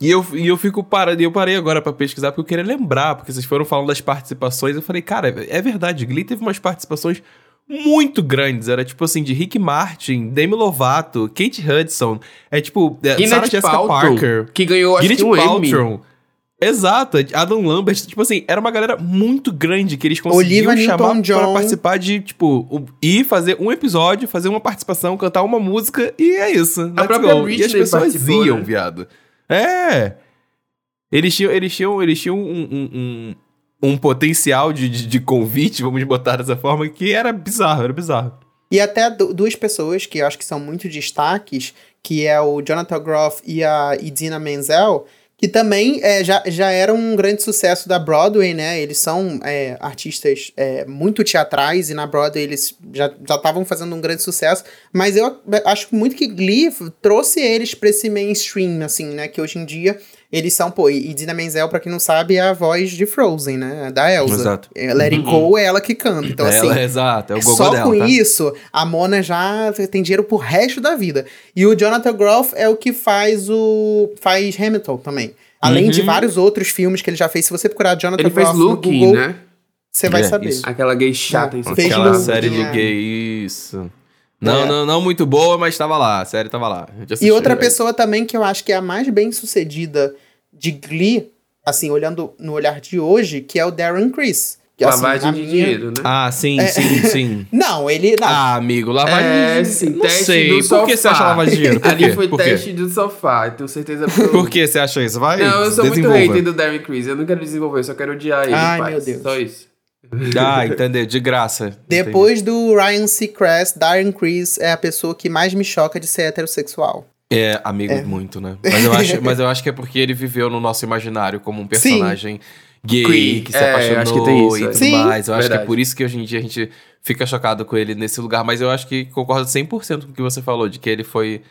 [SPEAKER 2] E eu, e eu fico parado, e eu parei agora pra pesquisar, porque eu queria lembrar, porque vocês foram falando das participações, eu falei, cara, é verdade, Glee teve umas participações muito grandes, era tipo assim, de Rick Martin, Demi Lovato, Kate Hudson, é tipo, é, Sarah Jessica
[SPEAKER 1] Paltrow,
[SPEAKER 2] Parker,
[SPEAKER 1] que ganhou, acho
[SPEAKER 2] Gwyneth
[SPEAKER 1] que um Emmy.
[SPEAKER 2] Paltrow. Exato, Adam Lambert, tipo assim, era uma galera muito grande que eles conseguiam chamar pra participar de, tipo, ir fazer um episódio, fazer uma participação, cantar uma música e é isso. let's
[SPEAKER 1] própria
[SPEAKER 2] go. E as pessoas iam,
[SPEAKER 1] né?
[SPEAKER 2] viado. É. Eles tinham, eles tinham, eles tinham um, um, um, um potencial de, de, de convite, vamos botar dessa forma, que era bizarro, era bizarro.
[SPEAKER 3] E até du- duas pessoas que eu acho que são muito destaques, que é o Jonathan Groff e a Idina Menzel, que também é, já, já era um grande sucesso da Broadway, né? Eles são é, artistas é, muito teatrais e na Broadway eles já estavam fazendo um grande sucesso, mas eu acho muito que Glee trouxe eles para esse mainstream, assim, né? Que hoje em dia eles são, pô, e Dina Menzel, pra quem não sabe, é a voz de Frozen, né? Da Elsa.
[SPEAKER 2] Exato.
[SPEAKER 3] É, Let It Go é ela que canta. Então,
[SPEAKER 2] É
[SPEAKER 3] assim,
[SPEAKER 2] ela, exato, é o
[SPEAKER 3] só
[SPEAKER 2] dela,
[SPEAKER 3] com
[SPEAKER 2] tá?
[SPEAKER 3] isso, a Mona já tem dinheiro pro resto da vida. E o Jonathan Groff é o que faz o. faz Hamilton também. Além
[SPEAKER 2] Uhum.
[SPEAKER 3] de vários outros filmes que ele já fez. Se você procurar Jonathan
[SPEAKER 1] Ele fez
[SPEAKER 3] Groff no
[SPEAKER 1] Looking,
[SPEAKER 3] Google,
[SPEAKER 1] né?
[SPEAKER 3] você vai
[SPEAKER 2] É,
[SPEAKER 3] saber.
[SPEAKER 2] isso.
[SPEAKER 1] Aquela gay chata em
[SPEAKER 3] fez
[SPEAKER 2] Aquela
[SPEAKER 3] Looking,
[SPEAKER 2] série de
[SPEAKER 3] é.
[SPEAKER 2] gay, isso. Não,
[SPEAKER 3] É.
[SPEAKER 2] não, não muito boa, mas tava lá, a série tava lá. Já
[SPEAKER 3] E
[SPEAKER 2] assisti,
[SPEAKER 3] outra pessoa também que eu acho que é a mais bem sucedida de Glee, assim, olhando no olhar de hoje, que é o Darren Criss. Que, assim,
[SPEAKER 1] Lavagem
[SPEAKER 3] na
[SPEAKER 1] de
[SPEAKER 3] minha-
[SPEAKER 1] dinheiro, né?
[SPEAKER 2] Ah, sim,
[SPEAKER 3] É.
[SPEAKER 2] sim, sim. <laughs>
[SPEAKER 3] Não, ele. Não.
[SPEAKER 2] Ah, amigo, lavagem
[SPEAKER 1] É,
[SPEAKER 2] de
[SPEAKER 1] sim,
[SPEAKER 2] Não
[SPEAKER 1] teste
[SPEAKER 2] sei,
[SPEAKER 1] do
[SPEAKER 2] por
[SPEAKER 1] sofá.
[SPEAKER 2] que você acha lavagem de dinheiro? Por <laughs>
[SPEAKER 1] Ali foi
[SPEAKER 2] Por quê?
[SPEAKER 1] teste do sofá, tenho certeza <laughs> absoluta.
[SPEAKER 2] Por que você acha isso? Vai,
[SPEAKER 1] Não, eu sou muito hater do Darren Criss. Eu não quero desenvolver, eu só quero odiar ele.
[SPEAKER 3] Ai,
[SPEAKER 1] paz.
[SPEAKER 3] meu Deus.
[SPEAKER 1] Só isso.
[SPEAKER 2] Ah, entendeu, de graça.
[SPEAKER 3] Depois do Ryan Seacrest, Darren Criss é a pessoa que mais me choca de ser heterossexual.
[SPEAKER 2] É, amigo, muito, né? Mas eu, acho, mas eu acho que é porque ele viveu no nosso imaginário como um personagem gay,
[SPEAKER 1] Queer,
[SPEAKER 2] que se
[SPEAKER 1] é,
[SPEAKER 2] apaixonou
[SPEAKER 1] acho que tem isso,
[SPEAKER 2] e
[SPEAKER 1] é.
[SPEAKER 2] tudo
[SPEAKER 3] Sim.
[SPEAKER 2] mais. Eu acho que é
[SPEAKER 1] Verdade.
[SPEAKER 2] por isso que hoje em dia a gente fica chocado com ele nesse lugar. Mas eu acho que concordo 100% com o que você falou, de que ele foi...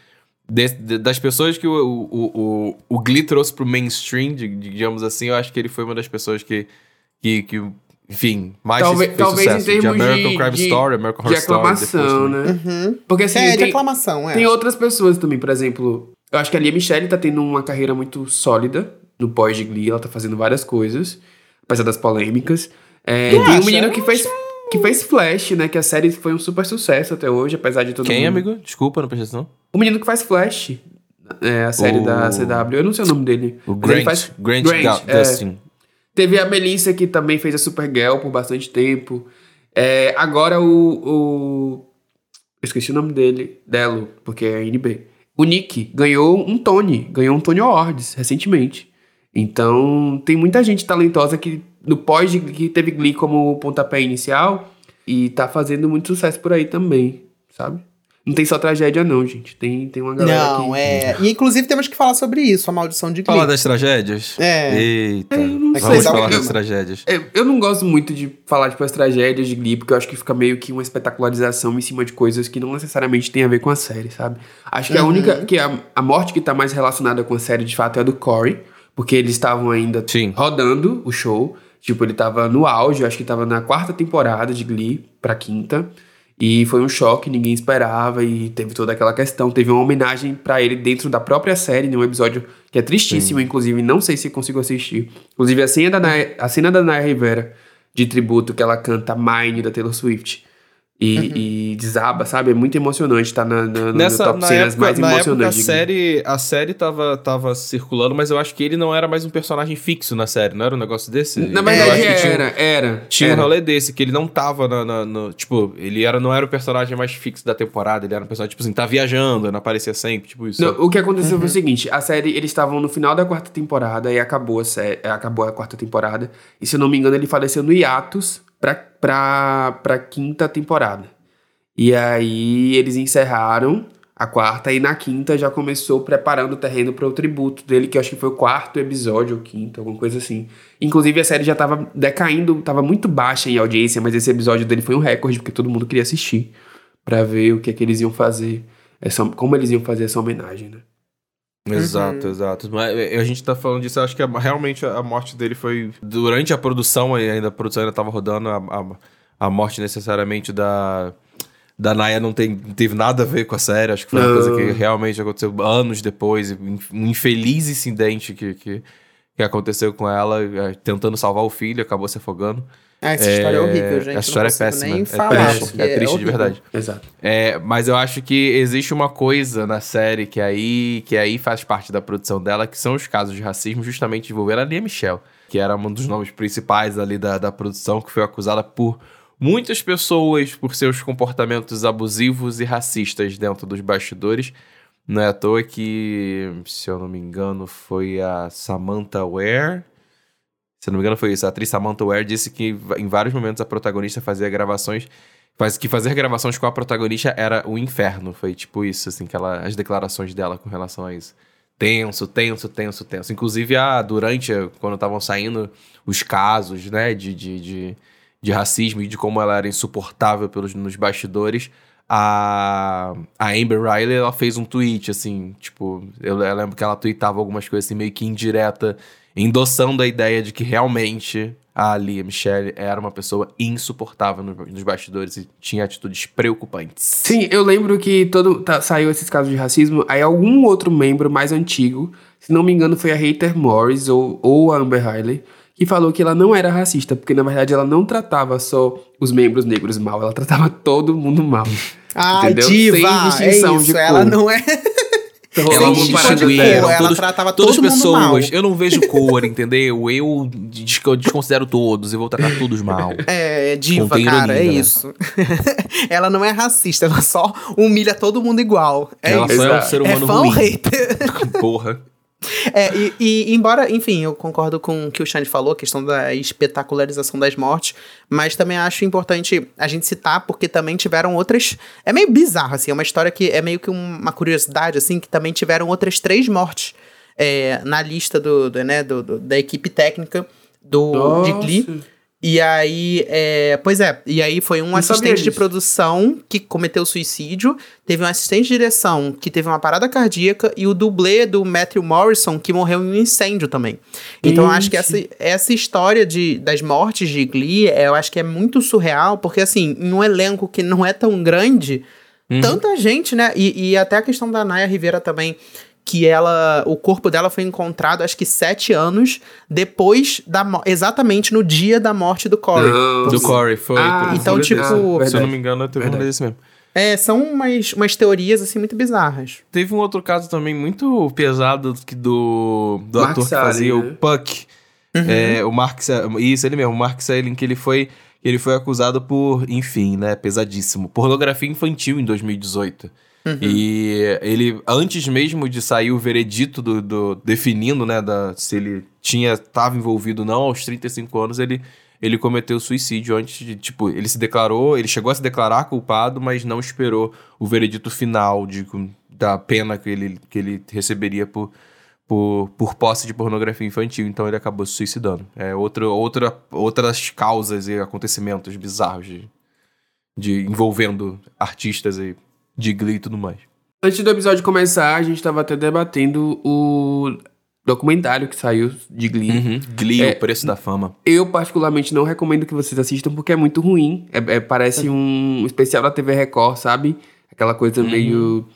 [SPEAKER 2] de- de- das pessoas que o, o, o, o Glee trouxe pro mainstream, de- digamos assim, eu acho que ele foi uma das pessoas que, que, que enfim, mais
[SPEAKER 1] Talvez,
[SPEAKER 2] fez
[SPEAKER 1] talvez em
[SPEAKER 2] sucesso.
[SPEAKER 1] termos
[SPEAKER 2] de American
[SPEAKER 1] de,
[SPEAKER 2] Crime
[SPEAKER 1] de,
[SPEAKER 2] Story, American
[SPEAKER 1] de
[SPEAKER 2] Horror Story. depois
[SPEAKER 1] aclamação, né? Porque assim,
[SPEAKER 3] é, de
[SPEAKER 1] tem,
[SPEAKER 3] aclamação, é.
[SPEAKER 1] tem outras pessoas também, por exemplo... Eu acho que a Lia Michele tá tendo uma carreira muito sólida no pós de Glee. Ela tá fazendo várias coisas, apesar das polêmicas. É, tem um
[SPEAKER 3] acha?
[SPEAKER 1] menino
[SPEAKER 3] Eu
[SPEAKER 1] que fez, que fez Flash, né? Que a série foi um super sucesso até hoje, apesar de todo
[SPEAKER 2] Quem,
[SPEAKER 1] mundo...
[SPEAKER 2] amigo? Desculpa, não prestei atenção.
[SPEAKER 1] O menino que faz Flash. É, a série
[SPEAKER 2] O-
[SPEAKER 1] da CW. Eu não sei o nome dele.
[SPEAKER 2] O Grant,
[SPEAKER 1] faz-
[SPEAKER 2] Grant,
[SPEAKER 1] Grant,
[SPEAKER 2] Ga-
[SPEAKER 1] é.
[SPEAKER 2] Gustin.
[SPEAKER 1] Teve a Melissa, que também fez a Supergirl por bastante tempo. É, agora o, o. Esqueci o nome dele, Delo, porque é NB. O Nick ganhou um Tony, ganhou um Tony Awards recentemente. Então, tem muita gente talentosa que no pós de que teve Glee como pontapé inicial e tá fazendo muito sucesso por aí também, sabe? Não tem só tragédia não, gente. Tem, tem uma galera
[SPEAKER 3] Não,
[SPEAKER 1] que...
[SPEAKER 3] é. E inclusive temos que falar sobre isso, a maldição de Glee.
[SPEAKER 2] Falar das tragédias?
[SPEAKER 3] É.
[SPEAKER 2] Eita.
[SPEAKER 1] não
[SPEAKER 3] sei,
[SPEAKER 2] Vamos
[SPEAKER 3] sabe
[SPEAKER 2] falar das tragédias.
[SPEAKER 1] É, Eu não gosto muito de falar, tipo, as tragédias de Glee, porque eu acho que fica meio que uma espetacularização em cima de coisas que não necessariamente tem a ver com a série, sabe? Acho que a única. que a, a morte que tá mais relacionada com a série, de fato, é a do Corey, porque eles estavam ainda
[SPEAKER 2] Sim.
[SPEAKER 1] rodando o show. Tipo, ele tava no auge, acho que tava na quarta temporada de Glee pra quinta. E foi um choque, ninguém esperava, e teve toda aquela questão. Teve uma homenagem pra ele dentro da própria série, num episódio que é tristíssimo, inclusive, não sei se consigo assistir. Inclusive, a cena da Naya, a cena da Naya Rivera de tributo que ela canta Mine da Taylor Swift. E, e desaba, sabe? É muito emocionante, tá na, na, no
[SPEAKER 2] Nessa,
[SPEAKER 1] top
[SPEAKER 2] na
[SPEAKER 1] cenas
[SPEAKER 2] época,
[SPEAKER 1] mais
[SPEAKER 2] na época a série, a série tava, tava circulando, mas eu acho que ele não era mais um personagem fixo na série, não era um negócio desse?
[SPEAKER 1] Na verdade,
[SPEAKER 2] acho que tinha-
[SPEAKER 1] era, era.
[SPEAKER 2] Tinha um
[SPEAKER 1] era.
[SPEAKER 2] rolê desse, que ele não tava na, na- no- Tipo, ele era, não era o personagem mais fixo da temporada, ele era um personagem, tipo assim, tá viajando, não aparecia sempre, tipo isso.
[SPEAKER 1] Não, o que aconteceu foi o seguinte: a série, eles estavam no final da quarta temporada e acabou a, série, acabou a quarta temporada. E se eu não me engano, ele faleceu no hiatus pra, pra, pra quinta temporada. E aí eles encerraram a quarta e na quinta já começou preparando o terreno para o tributo dele, que eu acho que foi o quarto episódio ou quinto, alguma coisa assim. Inclusive a série já tava decaindo, tava muito baixa em audiência, mas esse episódio dele foi um recorde, porque todo mundo queria assistir pra ver o que é que eles iam fazer, essa, como eles iam fazer essa homenagem, né?
[SPEAKER 2] Exato, exato. Mas eh, a gente tá falando disso, acho que realmente a morte dele foi. Durante a produção, ainda a produção ainda tava rodando, a, a, a morte necessariamente da. Da Naya não, tem, não teve nada a ver com a série, acho que foi uma
[SPEAKER 1] Não.
[SPEAKER 2] coisa que realmente aconteceu anos depois, um infeliz incidente que, que, que aconteceu com ela, eh, tentando salvar o filho, acabou se afogando.
[SPEAKER 3] Ah, essa história é horrível, gente.
[SPEAKER 2] A história é péssima.
[SPEAKER 3] nem
[SPEAKER 2] é
[SPEAKER 3] falar,
[SPEAKER 2] triste,
[SPEAKER 3] porque
[SPEAKER 2] é triste de
[SPEAKER 3] horrível.
[SPEAKER 2] verdade.
[SPEAKER 1] Exato.
[SPEAKER 2] É, mas eu acho que existe uma coisa na série que aí, que aí faz parte da produção dela, que são os casos de racismo justamente envolvendo a Lia Michelle, que era um dos nomes principais ali da, da produção, que foi acusada por muitas pessoas por seus comportamentos abusivos e racistas dentro dos bastidores. Não é à toa que, se eu não me engano, foi a Samantha Ware. Se não me engano, foi isso. A atriz Samantha Ware disse que em vários momentos a protagonista fazia gravações que fazer gravações com a protagonista era o inferno. Foi tipo isso, assim, que ela, as declarações dela com relação a isso. tenso, tenso, tenso, tenso. Inclusive, a, durante, quando estavam saindo os casos, né, de, de, de, de, racismo e de como ela era insuportável pelos, nos bastidores, a, a Amber Riley, ela fez um tweet, assim, tipo, eu, eu lembro que ela tweetava algumas coisas assim, meio que indireta, endossando a ideia de que realmente a Lia Michelle era uma pessoa insuportável no, nos bastidores e tinha atitudes preocupantes.
[SPEAKER 1] Sim, eu lembro que todo tá, saiu esses casos de racismo, aí algum outro membro mais antigo, se não me engano foi a Hater Morris ou, ou a Amber Riley, que falou que ela não era racista, porque na verdade ela não tratava só os membros negros mal, ela tratava todo mundo mal. <laughs>
[SPEAKER 3] Ah, diva, Sem distinção é isso, de ela não é... <laughs>
[SPEAKER 2] Ela não distinguia. Ela tratava todas todo pessoas. Eu não vejo cor, <laughs> entendeu? Eu desconsidero todos. Eu vou tratar todos mal.
[SPEAKER 3] É, diva, cara, ironia, é né? isso. <laughs> ela não é racista, ela só humilha todo mundo igual. É
[SPEAKER 2] ela
[SPEAKER 3] isso.
[SPEAKER 2] só é um ser humano
[SPEAKER 3] é fã
[SPEAKER 2] ruim.
[SPEAKER 3] hater. <laughs>
[SPEAKER 2] Porra.
[SPEAKER 3] É, e, e, embora, enfim, eu concordo com o que o Shane falou, a questão da espetacularização das mortes, mas também acho importante a gente citar, porque também tiveram outras. É meio bizarro, assim, é uma história que é meio que uma curiosidade, assim, que também tiveram outras três mortes é, na lista do, do né, do, do, da equipe técnica do, de Glee. E aí, é, pois é, e aí foi um Não assistente de produção que cometeu suicídio, teve um assistente de direção que teve uma parada cardíaca e o dublê do Matthew Morrison que morreu em um incêndio também. Então eu acho que essa, essa história de, das mortes de Glee, é, eu acho que é muito surreal, porque assim, em um elenco que não é tão grande, uhum. tanta gente, né? E, e até a questão da Naya Rivera também que ela, o corpo dela foi encontrado acho que sete anos depois da exatamente no dia da morte do Corey.
[SPEAKER 2] Não, do Corey, foi.
[SPEAKER 3] Ah, então, tipo.
[SPEAKER 2] Se eu não me engano, teve um desse mesmo.
[SPEAKER 3] É, são umas, umas teorias, assim, muito bizarras.
[SPEAKER 2] Teve um outro caso também muito pesado que do, do ator que fazia né? o Puck. Uhum. É, o Mark... Isso, ele mesmo, o Mark Selling, que ele foi... Ele foi acusado por, enfim, né, pesadíssimo. Pornografia infantil em 2018. Uhum. E ele, antes mesmo de sair o veredito do, do definindo, né, da, se ele tinha, estava envolvido ou não, aos 35 anos, ele, ele cometeu suicídio antes de, tipo, ele se declarou, ele chegou a se declarar culpado, mas não esperou o veredito final de, da pena que ele, que ele receberia por, por, por posse de pornografia infantil, então ele acabou se suicidando. É outra, outra, outras causas e acontecimentos bizarros de, de envolvendo artistas e de Glee e tudo mais.
[SPEAKER 1] Antes do episódio começar, a gente tava até debatendo o documentário que saiu de Glee.
[SPEAKER 2] Uhum. Glee, é, o preço da fama.
[SPEAKER 1] Eu, particularmente, não recomendo que vocês assistam porque é muito ruim. É, é parece um especial da TV Record, sabe? Aquela coisa uhum. meio.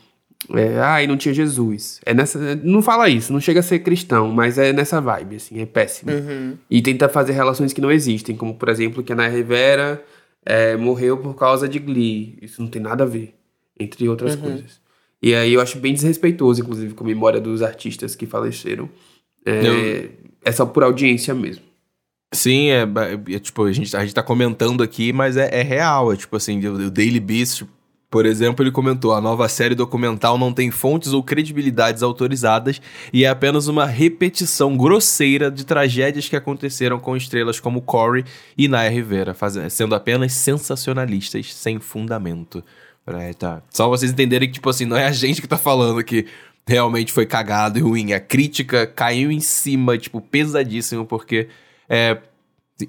[SPEAKER 1] É, ai, não tinha Jesus. É nessa. Não fala isso, não chega a ser cristão, mas é nessa vibe, assim, é péssimo.
[SPEAKER 3] Uhum.
[SPEAKER 1] E tenta fazer relações que não existem, como, por exemplo, que a Ana Rivera é, morreu por causa de Glee. Isso não tem nada a ver entre outras uhum. coisas. E aí eu acho bem desrespeitoso, inclusive, com a memória dos artistas que faleceram. É, é só por audiência mesmo.
[SPEAKER 2] Sim, é, é, é, tipo, a gente, a gente tá comentando aqui, mas é, é real. É tipo assim, o Daily Beast, por exemplo, ele comentou: a nova série documental não tem fontes ou credibilidades autorizadas e é apenas uma repetição grosseira de tragédias que aconteceram com estrelas como Corey e Naya Rivera, fazendo, sendo apenas sensacionalistas sem fundamento. É, tá. Só vocês entenderem que, tipo assim, não é a gente que tá falando que realmente foi cagado e ruim. A crítica caiu em cima, tipo, pesadíssimo, porque é.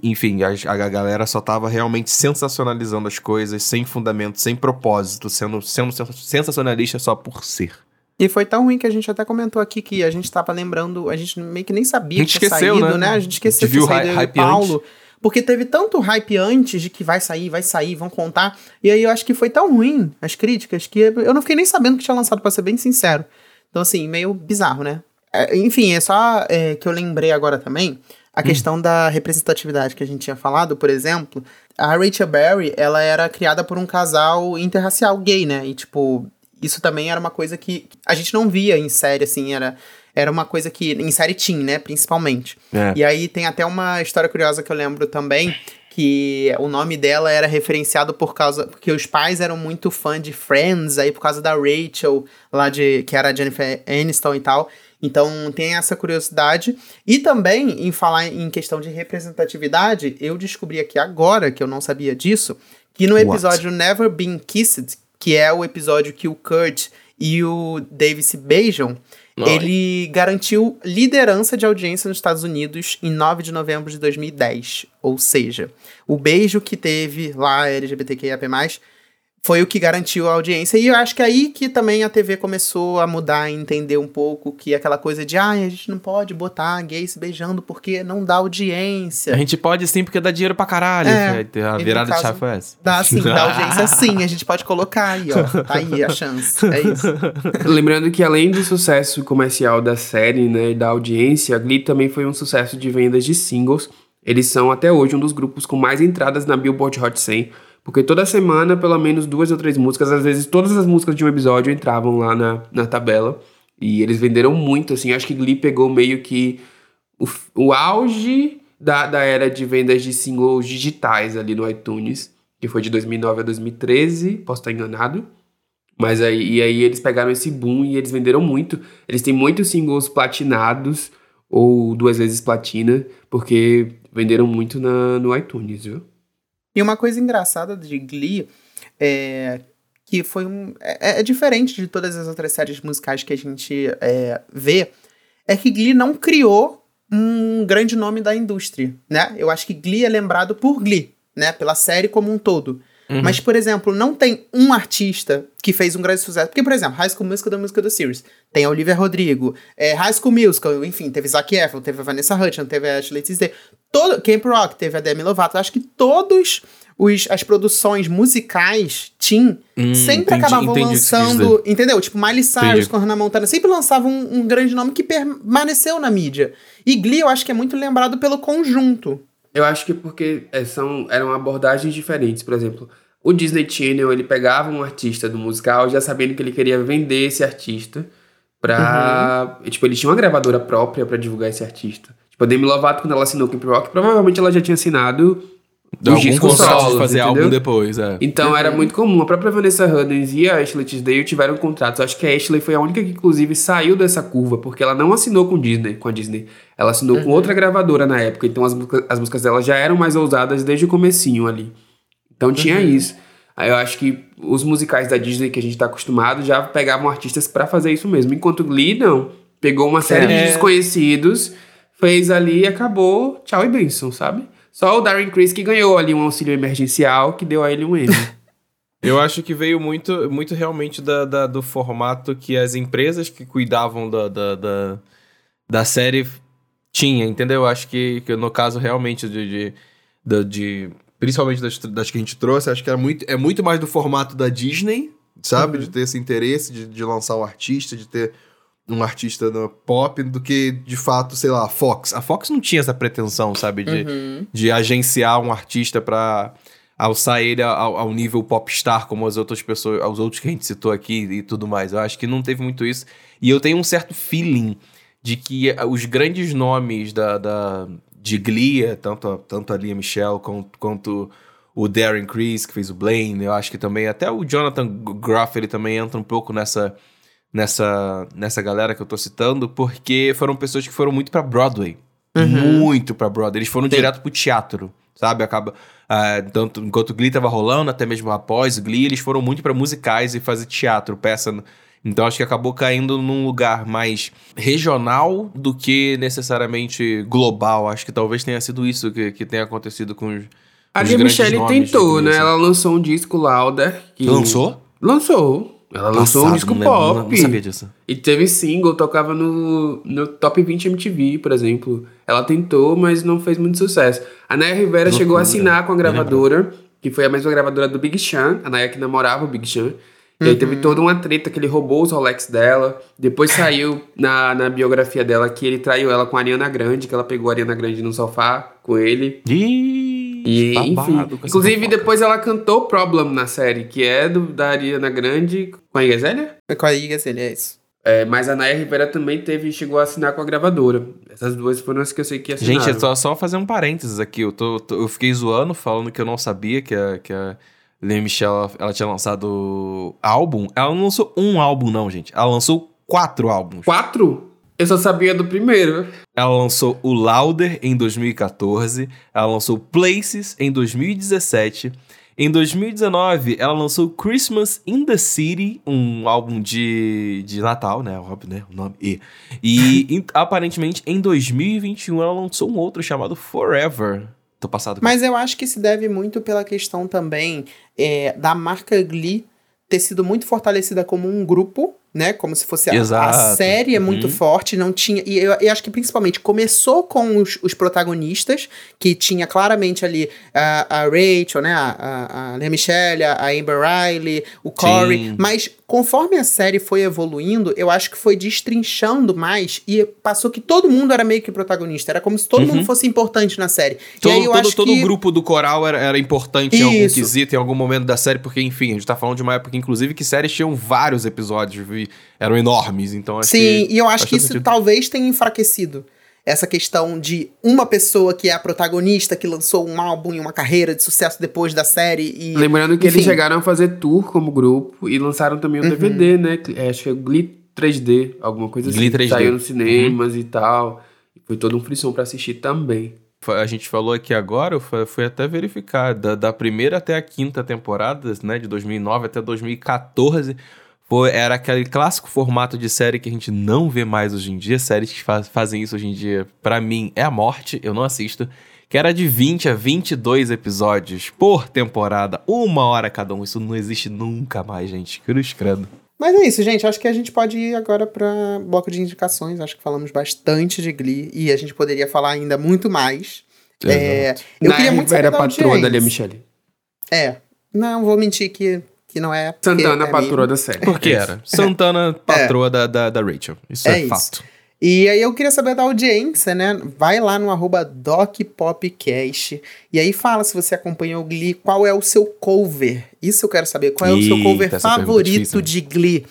[SPEAKER 2] Enfim, a, a galera só tava realmente sensacionalizando as coisas, sem fundamento, sem propósito, sendo, sendo sensacionalista só por ser.
[SPEAKER 3] E foi tão ruim que a gente até comentou aqui que a gente tava lembrando, a gente meio que nem sabia que tinha esqueceu, saído, né? né? A gente esqueceu que tinha saído Paulo. Antes. Porque teve tanto hype antes de que vai sair, vai sair, vão contar. E aí eu acho que foi tão ruim as críticas que eu não fiquei nem sabendo que tinha lançado, pra ser bem sincero. Então, assim, meio bizarro, né? É, enfim, é só é, que eu lembrei agora também a hum. questão da representatividade que a gente tinha falado, por exemplo. A Rachel Berry, ela era criada por um casal interracial gay, né? E, tipo, isso também era uma coisa que a gente não via em série, assim, era era uma coisa que. Em série teen, né? Principalmente. É. E aí tem até uma história curiosa que eu lembro também. Que o nome dela era referenciado por causa. Porque os pais eram muito fã de Friends, aí por causa da Rachel, lá de. que era a Jennifer Aniston e tal. Então tem essa curiosidade. E também, em falar em questão de representatividade, eu descobri aqui agora, que eu não sabia disso, que no episódio What? Never Been Kissed, que é o episódio que o Kurt e o Dave se Ele garantiu liderança de audiência nos Estados Unidos em 9 de novembro de 2010. Ou seja, o beijo que teve lá, LGBTQIAP+, foi o que garantiu a audiência. E eu acho que é aí que também a TV começou a mudar e entender um pouco que aquela coisa de, ah, a gente não pode botar gays se beijando porque não dá audiência.
[SPEAKER 2] A gente pode sim, porque dá dinheiro pra caralho.
[SPEAKER 3] É,
[SPEAKER 2] a virada de chave foi essa.
[SPEAKER 3] Dá sim, dá <laughs> audiência sim. A gente pode colocar aí, ó. Tá aí a chance. É isso. <laughs>
[SPEAKER 1] Lembrando que além do sucesso comercial da série, né, e da audiência, a Glee também foi um sucesso de vendas de singles. Eles são até hoje um dos grupos com mais entradas na Billboard Hot 100 porque toda semana, pelo menos duas ou três músicas, às vezes todas as músicas de um episódio entravam lá na, na tabela. E eles venderam muito, assim. Acho que Glee pegou meio que o, o auge da, da era de vendas de singles digitais ali no iTunes, que foi de 2009 a 2013, posso estar enganado. Mas aí, e aí eles pegaram esse boom e eles venderam muito. Eles têm muitos singles platinados, ou duas vezes platina, porque venderam muito na, no iTunes, viu?
[SPEAKER 3] E uma coisa engraçada de Glee é que foi um. É, é diferente de todas as outras séries musicais que a gente é, vê, é que Glee não criou um grande nome da indústria, né? Eu acho que Glee é lembrado por Glee, né? Pela série como um todo. Uhum. Mas, por exemplo, não tem um artista que fez um grande sucesso. Porque, por exemplo, High School Musical da música do Series. Tem a Olivia Rodrigo. É, High School Musical, enfim, teve Zac Efron, teve a Vanessa Hudgens, teve a Ashley Tisdale. Todo, Camp Rock, teve a Demi Lovato. Acho que todos os, as produções musicais teen hum, sempre entendi, acabavam entendi lançando, entendeu? Tipo, Miley Cyrus com Hannah Montana sempre lançavam um, um, grande nome que permaneceu na mídia. E Glee eu acho que é muito lembrado pelo conjunto.
[SPEAKER 1] Eu acho que porque é, são, eram abordagens diferentes. Por exemplo, o Disney Channel, ele pegava um artista do musical já sabendo que ele queria vender esse artista pra... Uhum. Tipo, ele tinha uma gravadora própria para divulgar esse artista. Tipo, a Demi Lovato, quando ela assinou o Camp Rock, provavelmente ela já tinha assinado
[SPEAKER 2] os discos solos, de fazer entendeu? álbum depois, é.
[SPEAKER 1] Então uhum. era muito comum. A própria Vanessa Hudgens e a Ashley Tisdale tiveram contratos. Acho que a Ashley foi a única que, inclusive, saiu dessa curva, porque ela não assinou com Disney, com a Disney. Ela assinou uhum. com outra gravadora na época. Então as, as músicas dela já eram mais ousadas desde o comecinho ali. Então tinha uhum. isso. Aí eu acho que os musicais da Disney que a gente tá acostumado já pegavam artistas para fazer isso mesmo. Enquanto Glee, não. Pegou uma série é. de desconhecidos, fez ali e acabou. Tchau e benção, sabe? Só o Darren Criss que ganhou ali um auxílio emergencial que deu a ele um M. <laughs>
[SPEAKER 2] Eu acho que veio muito, muito realmente da, da, do formato que as empresas que cuidavam da, da, da, da série tinha, entendeu? Eu acho que, que no caso realmente de, de, de, principalmente das, das que a gente trouxe, acho que era muito, é muito mais do formato da Disney, sabe? Uhum. De ter esse interesse de, de lançar um artista, de ter um artista no pop do que, de fato, sei lá, a Fox. A Fox não tinha essa pretensão, sabe? De, uhum. de agenciar um artista pra alçar ele ao, ao, nível popstar, como as outras pessoas, os outros que a gente citou aqui e tudo mais. Eu acho que não teve muito isso. E eu tenho um certo feeling de que os grandes nomes da, da, de Glee, tanto, tanto a Lia Michelle quanto, quanto o Darren Criss, que fez o Blaine, eu acho que também, até o Jonathan Groff, ele também entra um pouco nessa nessa, nessa galera que eu tô citando, porque foram pessoas que foram muito para Broadway. Uhum. Muito para Broadway. Eles foram Sim. direto pro teatro, sabe? Acaba. Uh, tanto enquanto o Glee tava rolando, até mesmo após o Glee, eles foram muito para musicais e fazer teatro, peça. Então acho que acabou caindo num lugar mais regional do que necessariamente global. Acho que talvez tenha sido isso que, que tenha acontecido com os.
[SPEAKER 1] A Michelle tentou, né? Ela lançou um disco Lauda.
[SPEAKER 2] Que... Lançou?
[SPEAKER 1] Lançou. Ela lançou um disco
[SPEAKER 2] não
[SPEAKER 1] pop.
[SPEAKER 2] Não, não sabia disso.
[SPEAKER 1] E teve single, tocava no, no Top 20 MTV, por exemplo. Ela tentou, mas não fez muito sucesso. A Naya Rivera Loucura. chegou a assinar com a gravadora, que foi a mesma gravadora do Big Sean. A Naya que namorava o Big Sean. E aí teve uhum. toda uma treta que ele roubou os Rolex dela. Depois saiu na, na biografia dela que ele traiu ela com a Ariana Grande, que ela pegou a Ariana Grande no sofá com ele.
[SPEAKER 2] Ih!
[SPEAKER 1] E, enfim. Inclusive, depois ela cantou Problem na série, que é do, da Ariana Grande com a Igazélia?
[SPEAKER 3] É com a Igazélia, é isso.
[SPEAKER 1] É, mas a Naya Rivera também teve, chegou a assinar com a gravadora. Essas duas foram as que eu sei que assinaram.
[SPEAKER 2] Gente, é só, só fazer um parênteses aqui. Eu, tô, tô, eu fiquei zoando, falando que eu não sabia que a, que a Lea Michelle ela tinha lançado álbum. Ela não lançou um álbum, não, gente. Ela lançou quatro álbuns.
[SPEAKER 1] Quatro? Eu só sabia do primeiro.
[SPEAKER 2] Ela lançou o Louder em 2014, ela lançou Places em 2017 Em 2019, ela lançou Christmas in the City, um álbum de, de Natal, né? Óbvio, né? O nome. E, e em- aparentemente, em 2021, ela lançou um outro chamado Forever. Tô passado com
[SPEAKER 3] Mas eu acho que se deve muito pela questão também é, da marca Glee ter sido muito fortalecida como um grupo, né? Como se fosse a, a série é muito
[SPEAKER 2] Uhum.
[SPEAKER 3] forte, não tinha. E eu, eu acho que principalmente começou com os, os protagonistas, que tinha claramente ali a, a Rachel, né? A, a, a Lea Michele, a Amber Riley, o Corey.
[SPEAKER 2] Sim.
[SPEAKER 3] Mas conforme a série foi evoluindo, eu acho que foi destrinchando mais e passou que todo mundo era meio que protagonista. Era como se todo mundo fosse importante na série.
[SPEAKER 2] Todo,
[SPEAKER 3] e aí eu
[SPEAKER 2] todo,
[SPEAKER 3] acho
[SPEAKER 2] todo
[SPEAKER 3] que...
[SPEAKER 2] o grupo do coral era, era importante em algum
[SPEAKER 3] Isso.
[SPEAKER 2] quesito, em algum momento da série, porque, enfim, a gente tá falando de uma época, inclusive, que séries tinham vários episódios e eram enormes, então acho
[SPEAKER 3] Sim,
[SPEAKER 2] que
[SPEAKER 3] e eu acho que isso
[SPEAKER 2] sentido.
[SPEAKER 3] talvez tenha enfraquecido. Essa questão de uma pessoa que é a protagonista, que lançou um álbum e uma carreira de sucesso depois da série e...
[SPEAKER 1] Lembrando que eles
[SPEAKER 3] Enfim.
[SPEAKER 1] chegaram a fazer tour como grupo e lançaram também
[SPEAKER 3] Uhum.
[SPEAKER 1] um DVD, né? É, acho que é Glee 3D, alguma coisa
[SPEAKER 2] Glee
[SPEAKER 1] assim.
[SPEAKER 2] 3D.
[SPEAKER 1] Saiu nos cinemas e tal. Foi todo um frisson pra assistir também.
[SPEAKER 2] A gente falou aqui agora, eu fui até verificar, da, da primeira até a quinta temporada, né, de 2009 até 2014, foi, era aquele clássico formato de série que a gente não vê mais hoje em dia, séries que fa- fazem isso hoje em dia, pra mim, é a morte, eu não assisto, que era de 20 a 22 episódios por temporada, uma hora cada um, isso não existe nunca mais, gente, cruz credo.
[SPEAKER 3] Mas é isso, gente. Acho que a gente pode ir agora pra bloco de indicações. Acho que falamos bastante de Glee e a gente poderia falar ainda muito mais. É, eu
[SPEAKER 1] Na
[SPEAKER 3] queria muito saber
[SPEAKER 1] era
[SPEAKER 3] da
[SPEAKER 1] patroa da Lia. Michele.
[SPEAKER 3] É. Não, vou mentir que, que não é.
[SPEAKER 1] Santana,
[SPEAKER 3] é
[SPEAKER 1] patroa da série.
[SPEAKER 2] Porque
[SPEAKER 1] É
[SPEAKER 2] era Santana, patroa da, da, da Rachel, isso é,
[SPEAKER 3] É isso.
[SPEAKER 2] fato.
[SPEAKER 3] E aí eu queria saber da audiência, né? Vai lá no arroba DocPopcast e aí fala se você acompanhou o Glee, qual é o seu cover. Isso eu quero saber. Qual é o seu cover
[SPEAKER 2] é
[SPEAKER 3] favorito
[SPEAKER 2] difícil,
[SPEAKER 3] de Glee?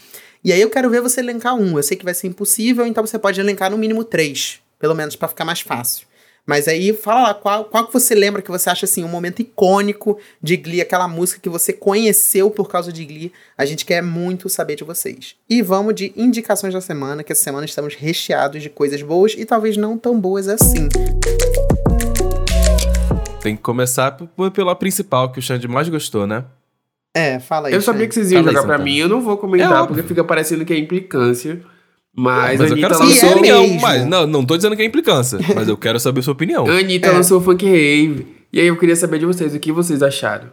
[SPEAKER 3] E aí eu quero ver você elencar um. Eu sei que vai ser impossível, então você pode elencar no mínimo três. Pelo menos pra ficar mais fácil. Mas aí fala lá, qual, qual que você lembra que você acha assim, um momento icônico de Glee, aquela música que você conheceu por causa de Glee. A gente quer muito saber de vocês. E vamos de indicações da semana, que essa semana estamos recheados de coisas boas e talvez não tão boas assim.
[SPEAKER 2] Tem que começar pela principal, que o Xande mais gostou, né?
[SPEAKER 3] É, fala aí.
[SPEAKER 1] Eu sabia
[SPEAKER 3] Xande.
[SPEAKER 1] que vocês iam
[SPEAKER 2] Fala
[SPEAKER 1] jogar pra
[SPEAKER 2] Santana.
[SPEAKER 1] mim, eu não vou
[SPEAKER 2] É
[SPEAKER 1] comentar,
[SPEAKER 2] óbvio.
[SPEAKER 1] porque fica parecendo que é implicância. Mas,
[SPEAKER 2] Mas
[SPEAKER 1] a
[SPEAKER 2] eu quero
[SPEAKER 1] Anitta
[SPEAKER 2] saber sua
[SPEAKER 3] é
[SPEAKER 1] lançou,
[SPEAKER 2] opinião.
[SPEAKER 3] mesmo.
[SPEAKER 2] Mas não, não tô dizendo que é implicância, <laughs> mas eu quero saber sua opinião.
[SPEAKER 1] a Anitta
[SPEAKER 3] É.
[SPEAKER 1] lançou o Funk Rave. E aí eu queria saber de vocês, o que vocês acharam?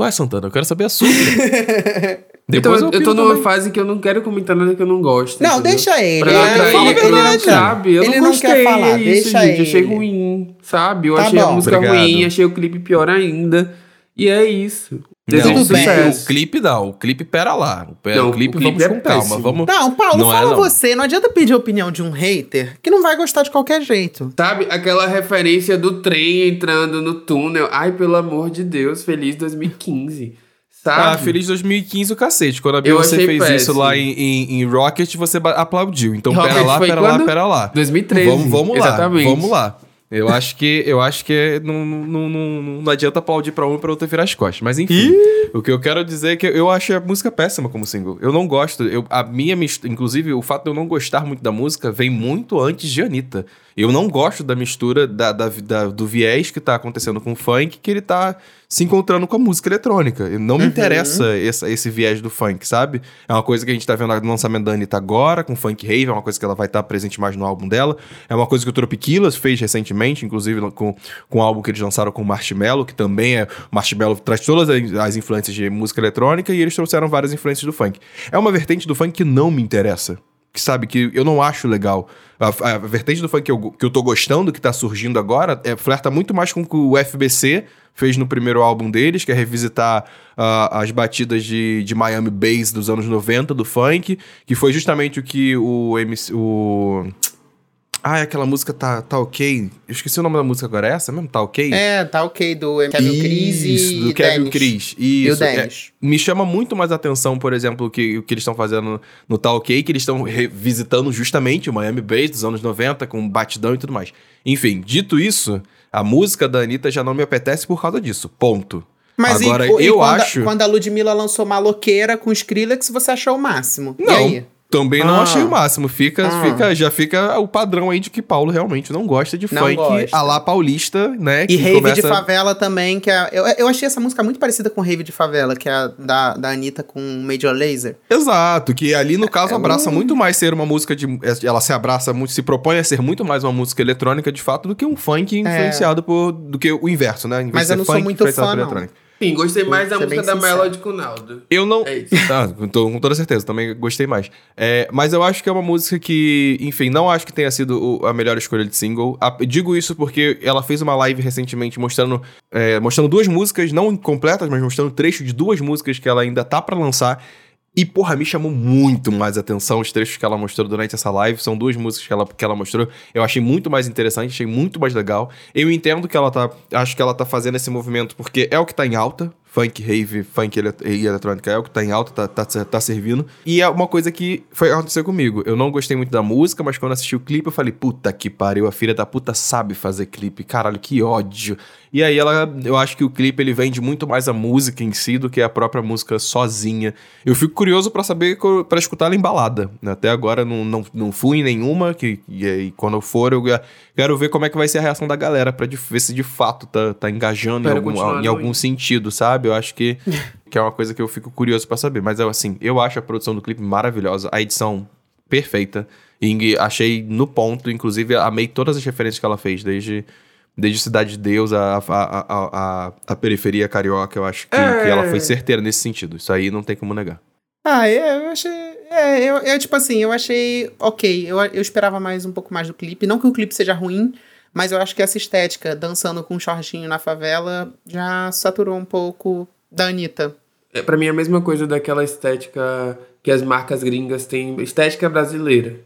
[SPEAKER 2] Ué, Santana, eu quero saber a sua. <laughs>
[SPEAKER 1] então,
[SPEAKER 2] Depois
[SPEAKER 1] eu, eu
[SPEAKER 2] opino
[SPEAKER 1] tô numa
[SPEAKER 2] também.
[SPEAKER 1] fase que eu não quero comentar nada que eu não gosto.
[SPEAKER 3] Não,
[SPEAKER 1] entendeu?
[SPEAKER 3] deixa ele.
[SPEAKER 1] Pra
[SPEAKER 3] ele
[SPEAKER 1] atrair,
[SPEAKER 2] fala a
[SPEAKER 3] ele não
[SPEAKER 1] sabe? Eu
[SPEAKER 3] Ele
[SPEAKER 1] não
[SPEAKER 3] não quer falar,
[SPEAKER 1] é isso,
[SPEAKER 3] deixa
[SPEAKER 1] gente. Achei
[SPEAKER 3] ele.
[SPEAKER 1] ruim, sabe? Eu
[SPEAKER 3] Tá
[SPEAKER 1] achei
[SPEAKER 3] bom.
[SPEAKER 1] a música
[SPEAKER 2] Obrigado.
[SPEAKER 1] ruim, achei o clipe pior ainda. E é isso. Desejo
[SPEAKER 2] Não, o clipe,
[SPEAKER 1] sucesso.
[SPEAKER 2] o clipe não, o clipe pera lá. O, pe-
[SPEAKER 1] Não,
[SPEAKER 2] o clipe,
[SPEAKER 1] o clipe
[SPEAKER 2] vamos
[SPEAKER 1] é
[SPEAKER 2] com calma.
[SPEAKER 1] péssimo.
[SPEAKER 2] Vamos...
[SPEAKER 3] Não, Paulo,
[SPEAKER 2] Não é,
[SPEAKER 3] fala
[SPEAKER 2] não.
[SPEAKER 3] você. Não adianta pedir a opinião de um hater que não vai gostar de qualquer jeito.
[SPEAKER 1] Sabe, aquela referência do trem entrando no túnel. Ai, pelo amor de Deus, feliz 2015. Sabe?
[SPEAKER 2] Ah, feliz 2015 o cacete. Quando a Beyoncé fez isso
[SPEAKER 1] péssimo.
[SPEAKER 2] lá em, em, em Rocket, você aplaudiu. Então pera
[SPEAKER 1] Rocket
[SPEAKER 2] lá, pera lá,
[SPEAKER 1] quando?
[SPEAKER 2] pera lá.
[SPEAKER 1] 2013.
[SPEAKER 2] Vamos, vamos lá.
[SPEAKER 1] Exatamente.
[SPEAKER 2] Vamos lá. Eu acho que eu acho que não, não, não, não adianta aplaudir pra um e pra outro virar as costas. Mas enfim, o que eu quero dizer é que eu acho a música péssima como single. Eu não gosto. Eu, a minha mistura, inclusive, o fato de eu não gostar muito da música vem muito antes de Anitta. Eu não gosto da mistura da, da- da- do viés que tá acontecendo com o funk, que ele tá se encontrando com a música eletrônica. E Não me interessa essa- esse viés do funk, sabe? É uma coisa que a gente tá vendo no lançamento da Anitta agora, com Funk Rave, é uma coisa que ela vai estar presente mais no álbum dela. É uma coisa que o Tropiquilas fez recentemente, inclusive com, com o álbum que eles lançaram com o Marshmello, que também é. Marshmello traz todas as, as influências de música eletrônica e eles trouxeram várias influências do funk. É uma vertente do funk que não me interessa. Que sabe, que eu não acho legal. A, a vertente do funk que eu, que eu tô gostando, que tá surgindo agora, é, flerta muito mais com o que o FBC fez no primeiro álbum deles, que é revisitar ah, as batidas de, de Miami Bass dos anos 90 do funk, que foi justamente o que o MC. O... Ah, é aquela música tá, tá ok. Eu esqueci o nome da música agora, é essa mesmo? Tá ok?
[SPEAKER 3] É, tá ok, do Kevin Cris
[SPEAKER 2] Isso,
[SPEAKER 3] e
[SPEAKER 2] do Kevin. Cris.
[SPEAKER 3] E o
[SPEAKER 2] Isso. é,
[SPEAKER 3] Dennis.
[SPEAKER 2] me chama muito mais atenção, por exemplo, o que, o que eles estão fazendo no Tá Ok, que eles estão revisitando justamente o Miami Bass dos anos 90, com batidão e tudo mais. Enfim, dito isso, a música da Anitta já não me apetece por causa disso. Ponto.
[SPEAKER 3] Mas
[SPEAKER 2] Agora,
[SPEAKER 3] e, e
[SPEAKER 2] eu
[SPEAKER 3] quando,
[SPEAKER 2] acho.
[SPEAKER 3] quando a Ludmilla lançou Maloqueira com Skrillex, você achou o máximo.
[SPEAKER 2] Não. Também não
[SPEAKER 3] Ah.
[SPEAKER 2] achei o máximo. Fica,
[SPEAKER 3] Ah.
[SPEAKER 2] fica, já fica o padrão aí de que Paulo realmente não gosta de
[SPEAKER 3] Não
[SPEAKER 2] funk
[SPEAKER 3] gosta.
[SPEAKER 2] a lá paulista, né?
[SPEAKER 3] E
[SPEAKER 2] que
[SPEAKER 3] Rave
[SPEAKER 2] começa-
[SPEAKER 3] de Favela também, que é. Eu, eu achei essa música muito parecida com Rave de Favela, que é a da, da Anitta com Major Laser.
[SPEAKER 2] Exato, que ali no caso
[SPEAKER 3] É
[SPEAKER 2] abraça
[SPEAKER 3] um-
[SPEAKER 2] muito mais ser uma música de. Ela se abraça muito, se propõe a ser muito mais uma música eletrônica de fato do que um funk influenciado por. do que o inverso, né?
[SPEAKER 3] Mas eu não sou
[SPEAKER 2] funk
[SPEAKER 3] muito
[SPEAKER 2] influenciado
[SPEAKER 3] fã, não.
[SPEAKER 1] Sim, gostei mais da música da. Melody com o Naldo.
[SPEAKER 2] Eu não.
[SPEAKER 1] É isso.
[SPEAKER 2] Ah, com, to- com toda certeza, também gostei mais. É, mas eu acho que é uma música que, enfim, não acho que tenha sido o- a melhor escolha de single. A- digo isso porque ela fez uma live recentemente mostrando, é, mostrando duas músicas, não completas, mas mostrando trecho de duas músicas que ela ainda tá pra lançar. E, porra, me chamou muito mais atenção os trechos que ela mostrou durante essa live. São duas músicas que ela, que ela mostrou. Eu achei muito mais interessante, achei muito mais legal. Eu entendo que ela tá. Acho que ela tá fazendo esse movimento porque é o que tá em alta. Funk, rave, funk e eletrônica é o que tá em alta, tá, tá, tá servindo. E é uma coisa que foi acontecer comigo. Eu não gostei muito da música, mas quando assisti o clipe, eu falei, puta que pariu, a filha da puta sabe fazer clipe. Caralho, que ódio. E aí ela, eu acho que o clipe ele vende muito mais a música em si do que a própria música sozinha. Eu fico curioso pra saber, pra escutar ela embalada. Até agora não, não, não fui em nenhuma, que, e aí quando eu for, eu quero ver como é que vai ser a reação da galera, pra de- ver se de fato tá, tá engajando em algum, em algum sentido, sabe? Eu acho que, <laughs> que é uma coisa que eu fico curioso pra saber. Mas assim, eu acho a produção do clipe maravilhosa, a edição perfeita. E achei no ponto, inclusive, amei todas as referências que ela fez, desde, desde Cidade de Deus, a, a, a, a, a periferia carioca. Eu acho que,
[SPEAKER 1] É.
[SPEAKER 2] que ela foi certeira nesse sentido. Isso aí não tem como negar.
[SPEAKER 3] Ah, é, eu achei. É, eu, eu, tipo assim, eu achei ok. Eu, eu esperava mais um pouco mais do clipe. Não que o clipe seja ruim, mas eu acho que essa estética, dançando com um shortinho na favela, já saturou um pouco da Anitta.
[SPEAKER 1] É, pra mim é a mesma coisa daquela estética que as marcas gringas têm. Estética brasileira.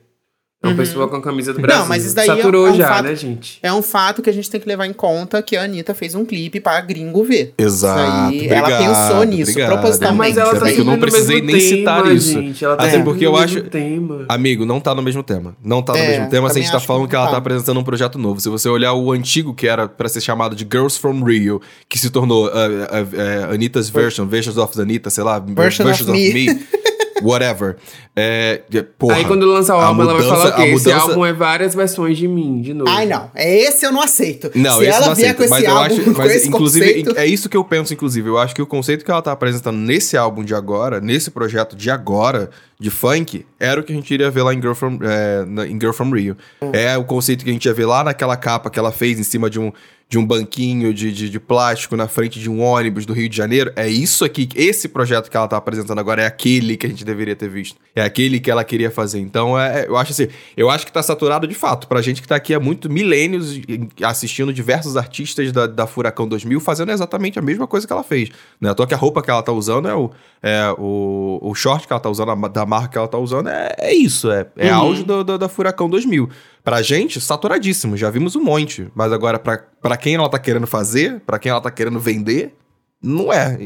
[SPEAKER 1] É uma pessoa com a camisa do Brasil.
[SPEAKER 3] Uhum. mas isso daí é-
[SPEAKER 1] Saturou
[SPEAKER 3] é um
[SPEAKER 1] já,
[SPEAKER 3] fato-
[SPEAKER 1] né, gente?
[SPEAKER 3] É um fato que a gente tem que levar em conta que a Anitta fez um clipe pra gringo ver.
[SPEAKER 2] Exato.
[SPEAKER 3] Isso aí, ela pensou nisso, propositalmente.
[SPEAKER 1] Mas ela tá
[SPEAKER 2] eu não precisei nem
[SPEAKER 1] tema,
[SPEAKER 2] citar isso.
[SPEAKER 1] Gente. Ela tá
[SPEAKER 2] Até porque eu acho-
[SPEAKER 1] mesmo tema.
[SPEAKER 2] Amigo, não tá no mesmo tema. Não tá no
[SPEAKER 3] É,
[SPEAKER 2] mesmo tema se a
[SPEAKER 3] também
[SPEAKER 2] gente tá falando
[SPEAKER 3] que
[SPEAKER 2] que ela
[SPEAKER 3] não
[SPEAKER 2] tá
[SPEAKER 3] tá.
[SPEAKER 2] apresentando um projeto novo. Se você olhar o antigo, que era pra ser chamado de Girls from Rio, que se tornou uh, uh, uh, Anitta's Version, Versions of Anitta, sei lá,
[SPEAKER 3] Version of
[SPEAKER 2] Versions
[SPEAKER 3] Me. <laughs>
[SPEAKER 2] whatever. É, porra,
[SPEAKER 1] Aí quando lançar o álbum, ela vai
[SPEAKER 2] mudança-
[SPEAKER 1] falar o quê?
[SPEAKER 2] a
[SPEAKER 1] Esse
[SPEAKER 2] mudança-
[SPEAKER 1] álbum é várias versões de mim, de novo.
[SPEAKER 3] Ai, não. É esse eu não aceito.
[SPEAKER 2] Não,
[SPEAKER 3] Se
[SPEAKER 2] esse
[SPEAKER 3] ela
[SPEAKER 2] não
[SPEAKER 3] vier
[SPEAKER 2] aceito,
[SPEAKER 3] com esse
[SPEAKER 2] mas eu
[SPEAKER 3] álbum,
[SPEAKER 2] acho, <laughs>
[SPEAKER 3] com
[SPEAKER 2] mas
[SPEAKER 3] esse
[SPEAKER 2] inclusive
[SPEAKER 3] conceito...
[SPEAKER 2] é isso que eu penso inclusive. Eu acho que o conceito que ela tá apresentando nesse álbum de agora, nesse projeto de agora de funk, era o que a gente iria ver lá em Girl from, é, em Girl from Rio. É o conceito que a gente ia ver lá naquela capa que ela fez em cima de um de um banquinho de, de, de plástico na frente de um ônibus do Rio de Janeiro. É isso aqui, esse projeto que ela tá apresentando agora é aquele que a gente deveria ter visto. É aquele que ela queria fazer. Então, é, é- eu acho assim, eu acho que tá saturado de fato. Pra gente que tá aqui há muito milênios assistindo diversos artistas da, da Furacão 2000 fazendo exatamente a mesma coisa que ela fez. Né? À toa que a roupa que ela tá usando é o, é o, o short que ela tá usando, a da marca que ela tá usando, é, é isso. É, é
[SPEAKER 3] Uhum.
[SPEAKER 2] auge do, do- da Furacão 2000. Pra gente, saturadíssimo. Já vimos um monte. Mas agora, pra, pra quem ela tá querendo fazer, pra quem ela tá querendo vender, não é.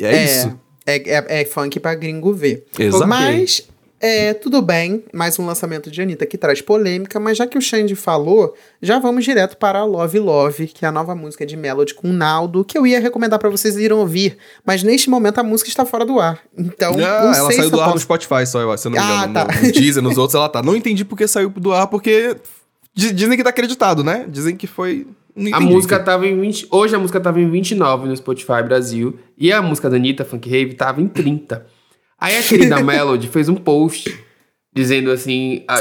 [SPEAKER 2] É, isso.
[SPEAKER 3] É, é, é funk pra gringo ver.
[SPEAKER 2] Exato.
[SPEAKER 3] Mas, é, tudo bem, mais um lançamento de Anitta que traz polêmica, mas já que o Xande falou, já vamos direto para Love Love, que é a nova música de Melody com Naldo, que eu ia recomendar pra vocês irem ouvir, mas neste momento a música está fora do ar. Então,
[SPEAKER 2] Ah,
[SPEAKER 3] não
[SPEAKER 2] ela
[SPEAKER 3] sei
[SPEAKER 2] saiu
[SPEAKER 3] se
[SPEAKER 2] do ar no
[SPEAKER 3] posso...
[SPEAKER 2] Spotify só, eu- se eu não me
[SPEAKER 3] Ah,
[SPEAKER 2] engano.
[SPEAKER 3] tá.
[SPEAKER 2] No, no Deezer, nos outros ela tá. Não entendi porque saiu do ar, porque di- dizem que tá acreditado, né? Dizem que foi...
[SPEAKER 1] A música tava em 20. Hoje a música tava em 29 no Spotify Brasil. E a música da Anitta, Funk Rave, tava em 30. Aí a querida Melody fez um post dizendo assim. a-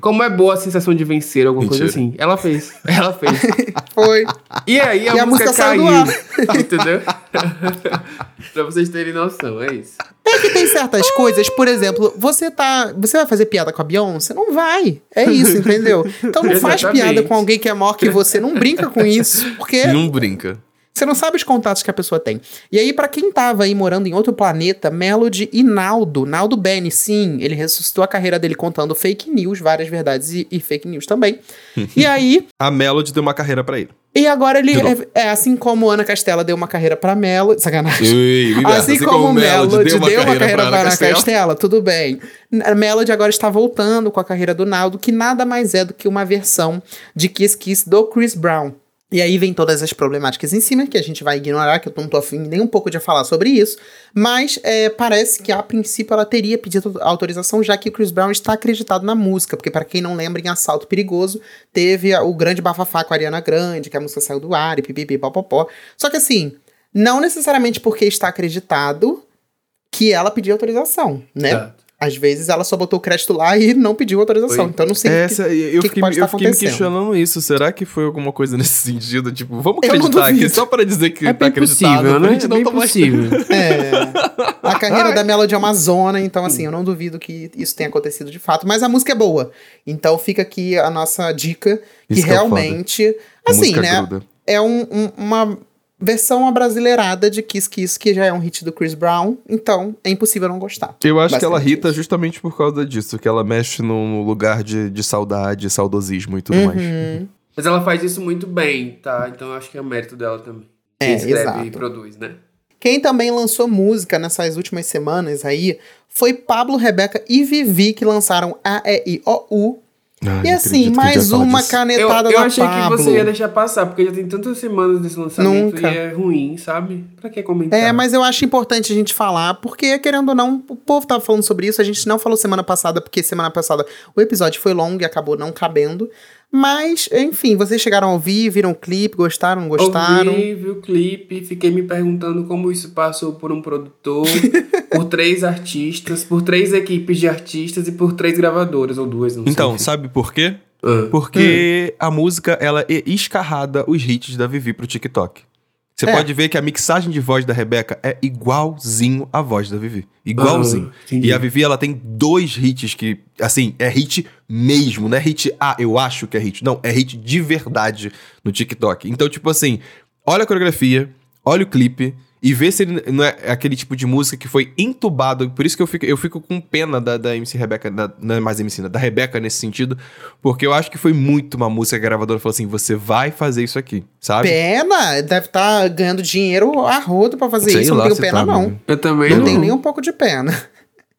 [SPEAKER 1] como é boa a sensação de vencer, alguma coisa
[SPEAKER 2] Mentira.
[SPEAKER 1] assim. Ela fez. Ela fez. <laughs>
[SPEAKER 3] Foi.
[SPEAKER 1] E aí a,
[SPEAKER 3] E a
[SPEAKER 1] música,
[SPEAKER 3] música saiu
[SPEAKER 1] caiu.
[SPEAKER 3] do <laughs>
[SPEAKER 1] Entendeu? <laughs> pra vocês terem noção, é isso.
[SPEAKER 3] É que tem certas coisas, por exemplo, você tá. Você vai fazer piada com a Beyoncé? Não vai. É isso, entendeu? Então não faz piada com alguém que é maior que você. Não brinca com isso. Porque
[SPEAKER 2] Não brinca.
[SPEAKER 3] Você não sabe os contatos que a pessoa tem. E aí, pra quem tava aí morando em outro planeta, Melody e Naldo, Naldo Benny, sim, ele ressuscitou a carreira dele contando fake news, várias verdades e, e fake news também. <laughs> e aí,
[SPEAKER 2] A Melody deu uma carreira pra ele.
[SPEAKER 3] e agora ele é, é assim como Ana Castela deu uma carreira pra Melody, sacanagem.
[SPEAKER 2] Ei, me
[SPEAKER 3] Assim,
[SPEAKER 2] versa.
[SPEAKER 3] como, Melody deu uma, carreira,
[SPEAKER 2] pra
[SPEAKER 3] para
[SPEAKER 2] Ana
[SPEAKER 3] Ana
[SPEAKER 2] Castela.
[SPEAKER 3] Castela, tudo bem. A Melody agora está voltando com a carreira do Naldo, que nada mais é do que uma versão de Kiss Kiss do Chris Brown. E aí vem todas as problemáticas em cima, que a gente vai ignorar, que eu não tô afim nem um pouco de falar sobre isso. Mas é, parece que a princípio ela teria pedido autorização, já que o Chris Brown está acreditado na música. Porque, para quem não lembra, em Assalto Perigoso, teve o grande bafafá com a Ariana Grande, que a música saiu do ar e pipipi, popopó. Só que assim, não necessariamente porque está acreditado que ela pediu autorização, né?
[SPEAKER 1] Tá.
[SPEAKER 3] Às vezes ela só botou o crédito lá e não pediu autorização.
[SPEAKER 1] Foi.
[SPEAKER 3] Então não sei o que,
[SPEAKER 2] Essa, eu
[SPEAKER 3] que
[SPEAKER 2] fiquei,
[SPEAKER 3] pode
[SPEAKER 2] eu
[SPEAKER 3] estar
[SPEAKER 2] fiquei me
[SPEAKER 3] acontecendo.
[SPEAKER 2] questionando isso. Será que foi alguma coisa nesse <laughs> sentido? Tipo, vamos acreditar aqui só pra dizer que
[SPEAKER 1] É
[SPEAKER 2] tá acreditado.
[SPEAKER 1] possível, né?
[SPEAKER 2] gente
[SPEAKER 1] É
[SPEAKER 2] não
[SPEAKER 1] bem
[SPEAKER 2] tomar-
[SPEAKER 1] possível. <laughs>
[SPEAKER 3] É. A carreira da Melody é uma zona, então assim, eu não duvido que isso tenha acontecido de fato. Mas a música é boa. Então fica aqui a nossa dica, que
[SPEAKER 2] Isso que é
[SPEAKER 3] realmente,
[SPEAKER 2] A
[SPEAKER 3] assim, né?
[SPEAKER 2] gruda.
[SPEAKER 3] É um- um- uma versão abrasileirada de Kiss Kiss, que já é um hit do Chris Brown, então é impossível não gostar.
[SPEAKER 2] Eu acho que ela irrita justamente por causa disso, que ela mexe num lugar de, de saudade, saudosismo e tudo mais.
[SPEAKER 3] Uhum.
[SPEAKER 1] Mas ela faz isso muito bem, tá? Então eu acho que é o mérito dela também.
[SPEAKER 3] É,
[SPEAKER 1] Quem escreve
[SPEAKER 3] exato.
[SPEAKER 1] e produz, né?
[SPEAKER 3] Quem também lançou música nessas últimas semanas aí foi Pablo, Rebeca e Vivi, que lançaram A, E, I, O, U.
[SPEAKER 2] Ai,
[SPEAKER 3] E assim, mais uma
[SPEAKER 2] disso.
[SPEAKER 1] Eu,
[SPEAKER 3] canetada
[SPEAKER 1] eu
[SPEAKER 3] da
[SPEAKER 1] achei
[SPEAKER 3] Pablo.
[SPEAKER 1] que você ia deixar passar, porque já tem tantas semanas desse lançamento
[SPEAKER 3] Nunca.
[SPEAKER 1] e é ruim, sabe? Pra que comentar?
[SPEAKER 3] É, mas eu acho importante a gente falar, porque, querendo ou não, o povo tava falando sobre isso. A gente não falou semana passada, porque semana passada o episódio foi longo e acabou não cabendo. Mas, enfim, vocês chegaram a ouvir, viram o clipe, gostaram, não gostaram?
[SPEAKER 1] Ouvi, vi o clipe, fiquei me perguntando como isso passou por um produtor, <laughs> por três artistas, por três equipes de artistas e por três gravadoras, ou duas, não
[SPEAKER 2] Então,
[SPEAKER 1] sei.
[SPEAKER 2] sabe por quê?
[SPEAKER 1] Ah.
[SPEAKER 2] Porque a música, ela é escarrada os hits da Vivi pro TikTok. Você
[SPEAKER 3] É.
[SPEAKER 2] pode ver que a mixagem de voz da Rebeca é igualzinho à voz da Vivi. Igualzinho.
[SPEAKER 1] Ah,
[SPEAKER 2] e a Vivi, ela tem dois hits que, assim, é hit mesmo. Não é hit, ah, eu acho que é hit. Não, é hit de verdade no TikTok. Então, tipo assim, olha a coreografia, olha o clipe e vê se ele não é aquele tipo de música que foi entubado. Por isso que eu fico, eu fico com pena da, da MC Rebeca, da, não é mais MC, né, da Rebeca nesse sentido, porque eu acho que foi muito uma música que a gravadora falou assim: você vai fazer isso aqui, sabe?
[SPEAKER 3] Pena, deve estar ganhando dinheiro a rodo pra fazer
[SPEAKER 2] Sei
[SPEAKER 3] isso. Eu
[SPEAKER 2] lá
[SPEAKER 3] não tenho pena,
[SPEAKER 2] tá,
[SPEAKER 3] não.
[SPEAKER 2] amigo.
[SPEAKER 1] Eu também
[SPEAKER 3] Não
[SPEAKER 1] não.
[SPEAKER 3] tenho nem um pouco de pena.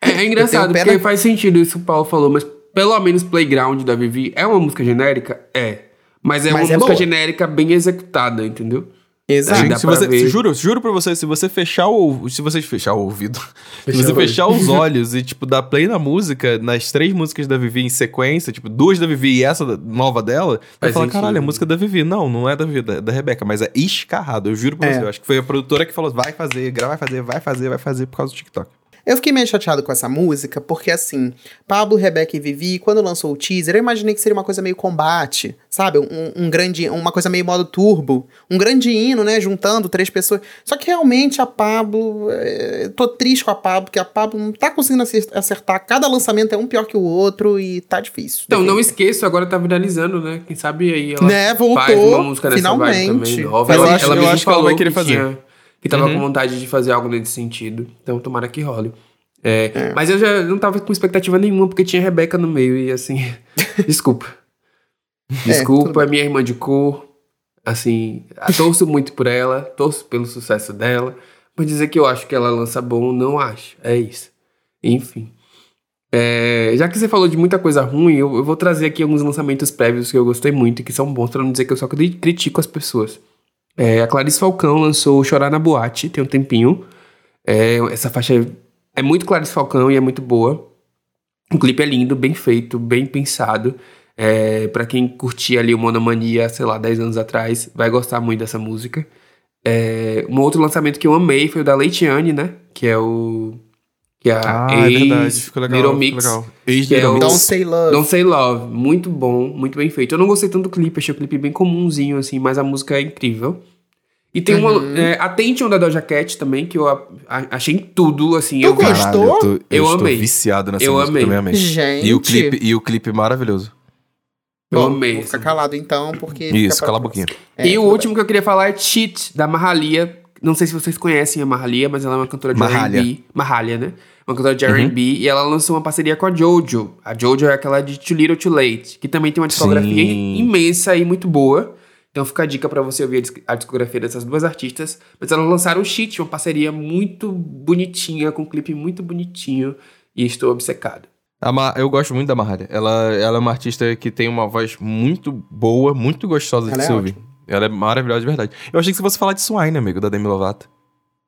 [SPEAKER 1] É, é engraçado,
[SPEAKER 3] tenho
[SPEAKER 1] porque
[SPEAKER 3] pena-
[SPEAKER 1] faz sentido isso que o Paulo falou, mas pelo menos Playground da Vivi é uma música genérica? É. Mas é
[SPEAKER 3] Mas
[SPEAKER 1] uma
[SPEAKER 3] é
[SPEAKER 1] música
[SPEAKER 3] boa.
[SPEAKER 1] genérica bem executada, entendeu?
[SPEAKER 3] Exato.
[SPEAKER 2] Se você,
[SPEAKER 1] ver.
[SPEAKER 2] juro, juro pra você, se você fechar o se você fechar o ouvido, <laughs> se
[SPEAKER 1] Fechar
[SPEAKER 2] você
[SPEAKER 1] o
[SPEAKER 2] fechar os olhos e tipo dar play na música, nas três músicas da Vivi em sequência, tipo duas da Vivi e essa nova dela, vai
[SPEAKER 1] Faz
[SPEAKER 2] falar, caralho, é música da Vivi. Não, não é da Vivi, é da, da Rebeca, mas é escarrado, eu juro pra
[SPEAKER 3] É.
[SPEAKER 2] você. Eu acho que foi a produtora que falou, vai fazer, vai fazer, vai fazer, vai fazer por causa do TikTok.
[SPEAKER 3] Eu fiquei meio chateado com essa música, porque assim, Pablo, Rebeca e Vivi, quando lançou o teaser, eu imaginei que seria uma coisa meio combate, sabe? Um, um grande, uma coisa meio modo turbo. Um grande hino, né? Juntando três pessoas. Só que realmente a Pablo. é, tô triste com a Pablo, porque a Pablo não tá conseguindo acer- acertar. Cada lançamento é um pior que o outro e tá difícil.
[SPEAKER 1] Então, não esqueço, agora tá viralizando, né? Quem sabe aí ela
[SPEAKER 3] Né, voltou,
[SPEAKER 1] faz uma música nessa vibe
[SPEAKER 3] finalmente.
[SPEAKER 1] também. nova.
[SPEAKER 3] Mas
[SPEAKER 1] Ela,
[SPEAKER 3] eu
[SPEAKER 2] eu que ela
[SPEAKER 1] falou
[SPEAKER 2] vai querer fazer.
[SPEAKER 1] tinha- que tava
[SPEAKER 2] Uhum.
[SPEAKER 1] com vontade de fazer algo nesse sentido. Então, tomara que role. É, Mas eu já não tava com expectativa nenhuma, porque tinha Rebeca no meio e assim. desculpa. <laughs> Desculpa, é minha irmã de cor. Assim, torço muito por ela, torço pelo sucesso dela. Mas dizer que eu acho que ela lança bom, não acho. É isso. Enfim. É, já que você falou de muita coisa ruim, eu, eu vou trazer aqui alguns lançamentos prévios que eu gostei muito e que são bons, pra não dizer que eu só cri- critico as pessoas. É, a Clarice Falcão lançou Chorar na Boate, tem um tempinho. É, essa faixa é, muito Clarice Falcão e é muito boa. O clipe é lindo, bem feito, bem pensado. É, para quem curtia ali o Monomania, sei lá, 10 anos atrás, vai gostar muito dessa música. É, um outro lançamento que eu amei foi o da Leitiane, né? Que é o. Que é a
[SPEAKER 2] Ah, é
[SPEAKER 1] ex
[SPEAKER 2] verdade, ficou legal.
[SPEAKER 1] Little
[SPEAKER 2] ficou
[SPEAKER 1] Mix.
[SPEAKER 2] legal. Ex
[SPEAKER 1] que é o-.
[SPEAKER 3] Don't Say Love.
[SPEAKER 1] Don't Say Love, muito bom, muito bem feito. Eu não gostei tanto do clipe, achei o clipe bem comumzinho, assim, mas a música é incrível. E tem
[SPEAKER 3] Uhum.
[SPEAKER 1] uma. É, Attention da Doja Cat também, que eu a- a- achei em tudo, assim.
[SPEAKER 3] Tu
[SPEAKER 1] eu
[SPEAKER 3] gostou?
[SPEAKER 2] Caralho, eu, tô, eu,
[SPEAKER 1] Eu
[SPEAKER 2] estou
[SPEAKER 1] amei.
[SPEAKER 2] viciado nessa
[SPEAKER 1] Eu
[SPEAKER 2] música,
[SPEAKER 1] amei.
[SPEAKER 2] também amei.
[SPEAKER 3] Gente.
[SPEAKER 2] E o clipe, e o clipe maravilhoso.
[SPEAKER 1] Eu
[SPEAKER 3] Bom,
[SPEAKER 1] amei.
[SPEAKER 3] Vou ficar
[SPEAKER 1] assim.
[SPEAKER 3] calado então, porque.
[SPEAKER 2] Isso, cala a boquinha.
[SPEAKER 3] É,
[SPEAKER 1] e o último que eu queria falar é Cheat, da Mahalia. Não sei se vocês conhecem a Mahalia, mas ela é uma cantora de. R&B. Mahalia, né? Uma cantora
[SPEAKER 2] Uhum.
[SPEAKER 1] de R&B. E ela lançou uma parceria com a Jojo. A Jojo é aquela de Too Little Too Late. Que também tem uma discografia
[SPEAKER 2] Sim.
[SPEAKER 1] imensa e muito boa. Então fica a dica pra você ouvir a disc- a discografia dessas duas artistas. Mas elas lançaram o Cheat, uma parceria muito bonitinha, com um clipe muito bonitinho. E estou obcecado.
[SPEAKER 2] A Ma- eu gosto muito da Mahalia. Ela, ela é uma artista que tem uma voz muito boa, muito gostosa de
[SPEAKER 3] Ela é
[SPEAKER 2] se ouvir. Ela é maravilhosa de verdade. Eu achei que você fosse falar de Swine, amigo, da Demi Lovato.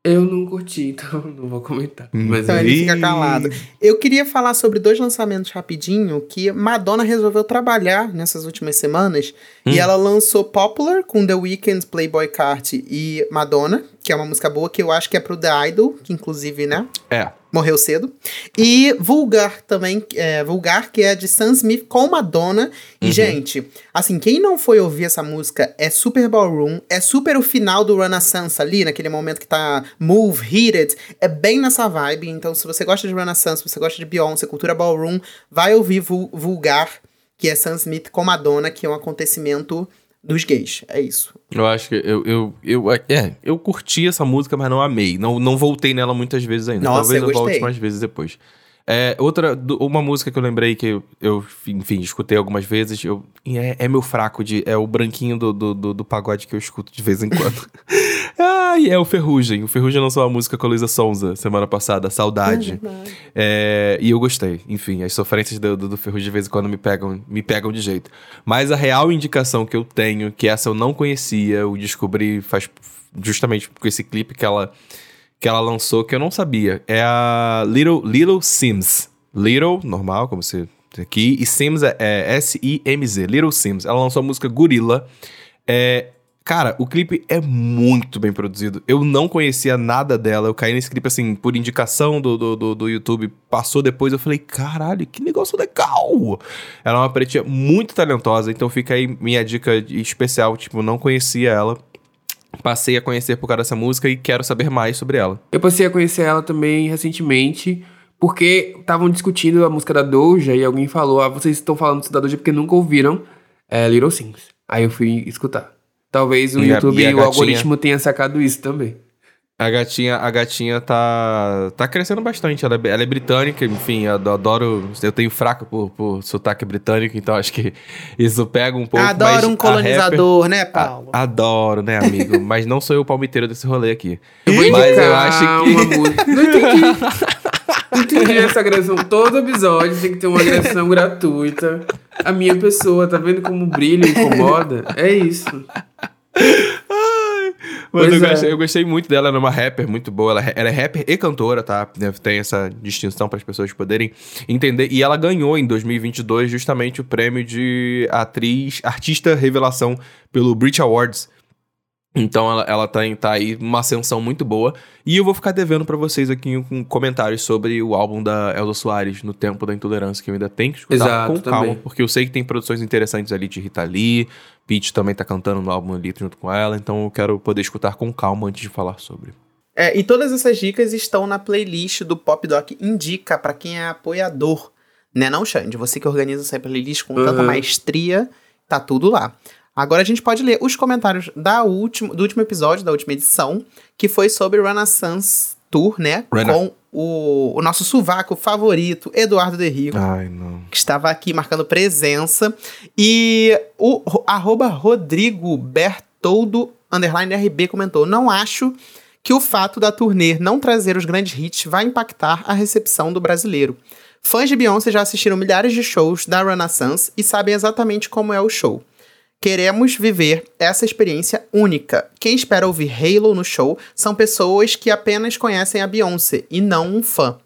[SPEAKER 1] Eu não curti, então <laughs> não vou comentar. Mas
[SPEAKER 3] Então
[SPEAKER 1] é
[SPEAKER 3] ele fica calado. Eu queria falar sobre dois lançamentos rapidinho que Madonna resolveu trabalhar nessas últimas semanas. E ela lançou Popular com The Weeknd, Playboy Carti e Madonna, que é uma música boa que eu acho que é pro The Idol, que inclusive, né,
[SPEAKER 2] É.
[SPEAKER 3] morreu cedo. E Vulgar também, é, Vulgar, que é de Sam Smith com Madonna. E, gente, assim, quem não foi ouvir essa música é super ballroom, é super o final do Renaissance ali, naquele momento que tá move, heated, é bem nessa vibe. Então, se você gosta de Renaissance, se você gosta de Beyoncé, cultura ballroom, vai ouvir Vul- Vulgar, que é Sam Smith com Madonna, que é um acontecimento dos gays. É isso.
[SPEAKER 2] Eu acho que eu, eu, eu, é, eu curti essa música, mas não amei. Não, não voltei nela muitas vezes ainda.
[SPEAKER 3] Nossa,
[SPEAKER 2] Talvez
[SPEAKER 3] eu
[SPEAKER 2] eu, volte mais vezes depois. É, outra, uma música que eu lembrei que eu, eu, enfim, escutei algumas vezes, eu, é, é meu fraco, de, é o branquinho do, do, do, do pagode que eu escuto de vez em quando. <laughs> ah, e é o Ferrugem. O Ferrugem lançou uma música com a Luísa Sonza semana passada, Saudade. É, e eu gostei. Enfim, as sofrências do, do, do Ferrugem de vez em quando me pegam, me pegam de jeito. Mas a real indicação que eu tenho, que essa eu não conhecia, eu descobri faz justamente com esse clipe que ela, que ela lançou, que eu não sabia. É a Little, Little Sims. Little, normal, como você tem aqui. E Sims é, é S-I-M-Z. Little Sims. Ela lançou a música Gorilla. É, Cara, o clipe é muito bem produzido. Eu não conhecia nada dela. Eu caí nesse clipe, assim, por indicação do, do, do, do YouTube. Passou depois, eu falei, caralho, que negócio legal! Ela é uma pretinha muito talentosa, então fica aí minha dica especial. Tipo, não conhecia ela. Passei a conhecer por causa dessa música e quero saber mais sobre ela.
[SPEAKER 1] Eu passei a conhecer ela também recentemente, porque estavam discutindo a música da Doja e alguém falou: Ah, vocês estão falando da Doja porque nunca ouviram é, Little Sims. Aí eu fui escutar. Talvez o
[SPEAKER 2] E a-
[SPEAKER 1] YouTube
[SPEAKER 2] e a
[SPEAKER 1] e o
[SPEAKER 2] gatinha?
[SPEAKER 1] algoritmo tenha sacado isso também.
[SPEAKER 2] A gatinha, a gatinha tá, tá crescendo bastante. Ela é, ela é britânica, enfim, eu adoro. Eu tenho fraco por, por sotaque britânico, então acho que <laughs> isso pega um pouco.
[SPEAKER 3] Adoro
[SPEAKER 2] mas
[SPEAKER 3] um
[SPEAKER 2] a
[SPEAKER 3] colonizador, né,
[SPEAKER 2] rapper-
[SPEAKER 3] Paulo?
[SPEAKER 2] a- adoro, né, amigo? <laughs> mas não sou eu o palmiteiro desse rolê aqui.
[SPEAKER 1] Eu vou
[SPEAKER 2] mas eu acho que.
[SPEAKER 1] uma música. <laughs> Não entendi. Não entendi essa agressão. Todo episódio tem que ter uma agressão gratuita. A minha pessoa, tá vendo como brilho incomoda? É isso.
[SPEAKER 2] Mas eu,
[SPEAKER 1] é.
[SPEAKER 2] gostei, eu gostei muito dela, ela é uma rapper muito boa. Ela, é- ela é rapper e cantora, tá? Tem essa distinção para as pessoas poderem entender. E ela ganhou em 2022 justamente o prêmio de atriz, artista revelação pelo Brit Awards. Então ela, ela tá, em- tá aí uma ascensão muito boa. E eu vou ficar devendo pra vocês aqui com comentários sobre o álbum da Elza Soares, No Tempo da Intolerância, que eu ainda tenho que escutar
[SPEAKER 1] Exato,
[SPEAKER 2] com calma.
[SPEAKER 1] também.
[SPEAKER 2] Porque eu sei que tem produções interessantes ali de Rita Lee, Pete também tá cantando no álbum ali junto com ela, então eu quero poder escutar com calma antes de falar sobre.
[SPEAKER 3] É, e todas essas dicas estão na playlist do Pop Doc Indica pra quem é apoiador. Né não, Xande? Você que organiza essa playlist com tanta
[SPEAKER 1] Uhum.
[SPEAKER 3] maestria, tá tudo lá. Agora a gente pode ler os comentários da último, do último episódio, da última edição, que foi sobre Renaissance Tour, né?
[SPEAKER 2] Rena.
[SPEAKER 3] Com o, o nosso sovaco favorito, Eduardo De Rico.
[SPEAKER 2] Ai, não.
[SPEAKER 3] que estava aqui marcando presença. E o ro- arroba Rodrigo Bertoldo underline RB comentou: Não acho que o fato da turnê não trazer os grandes hits vai impactar a recepção do brasileiro. Fãs de Beyoncé já assistiram milhares de shows da Renaissance e sabem exatamente como é o show. Queremos viver essa experiência única. Quem espera ouvir Halo no show são pessoas que apenas conhecem a Beyoncé e não um fã.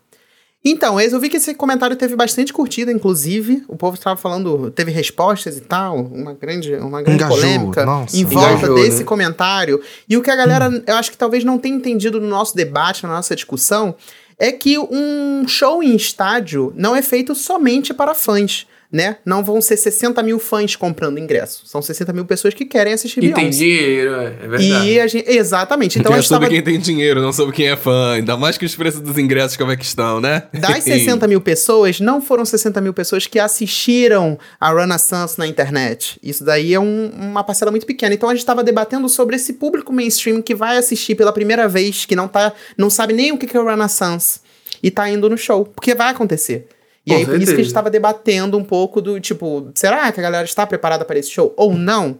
[SPEAKER 3] Então, eu vi que esse comentário teve bastante curtida, inclusive. O povo estava falando, teve respostas e tal, uma grande, uma grande
[SPEAKER 2] Engajou,
[SPEAKER 3] polêmica
[SPEAKER 2] nossa.
[SPEAKER 3] em volta
[SPEAKER 1] Engajou,
[SPEAKER 3] desse
[SPEAKER 1] né?
[SPEAKER 3] comentário. E o que a galera, eu acho que talvez não tenha entendido no nosso debate, na nossa discussão, é que um show em estádio não é feito somente para fãs, né? Não vão ser 60 mil fãs comprando ingresso. São 60 mil pessoas que querem assistir
[SPEAKER 1] E tem
[SPEAKER 3] Beyoncé.
[SPEAKER 1] dinheiro, é, é verdade.
[SPEAKER 3] E a gente, exatamente. Então a
[SPEAKER 2] é
[SPEAKER 3] gente
[SPEAKER 2] sobre
[SPEAKER 3] tava
[SPEAKER 2] quem tem dinheiro, não sobre quem é fã. Ainda mais que os preços dos ingressos como é que estão, né?
[SPEAKER 3] Das <laughs> 60 mil pessoas, não foram 60 mil pessoas que assistiram a Renaissance na internet. Isso daí é um- uma parcela muito pequena. Então a gente estava debatendo sobre esse público mainstream que vai assistir pela primeira vez, que não, tá, não sabe nem o que que é o Renaissance, e tá indo no show. Porque vai acontecer. E
[SPEAKER 1] Com
[SPEAKER 3] aí, por isso que a gente
[SPEAKER 1] certeza.
[SPEAKER 3] estava debatendo um pouco do tipo, será que a galera está preparada para esse show? Ou não?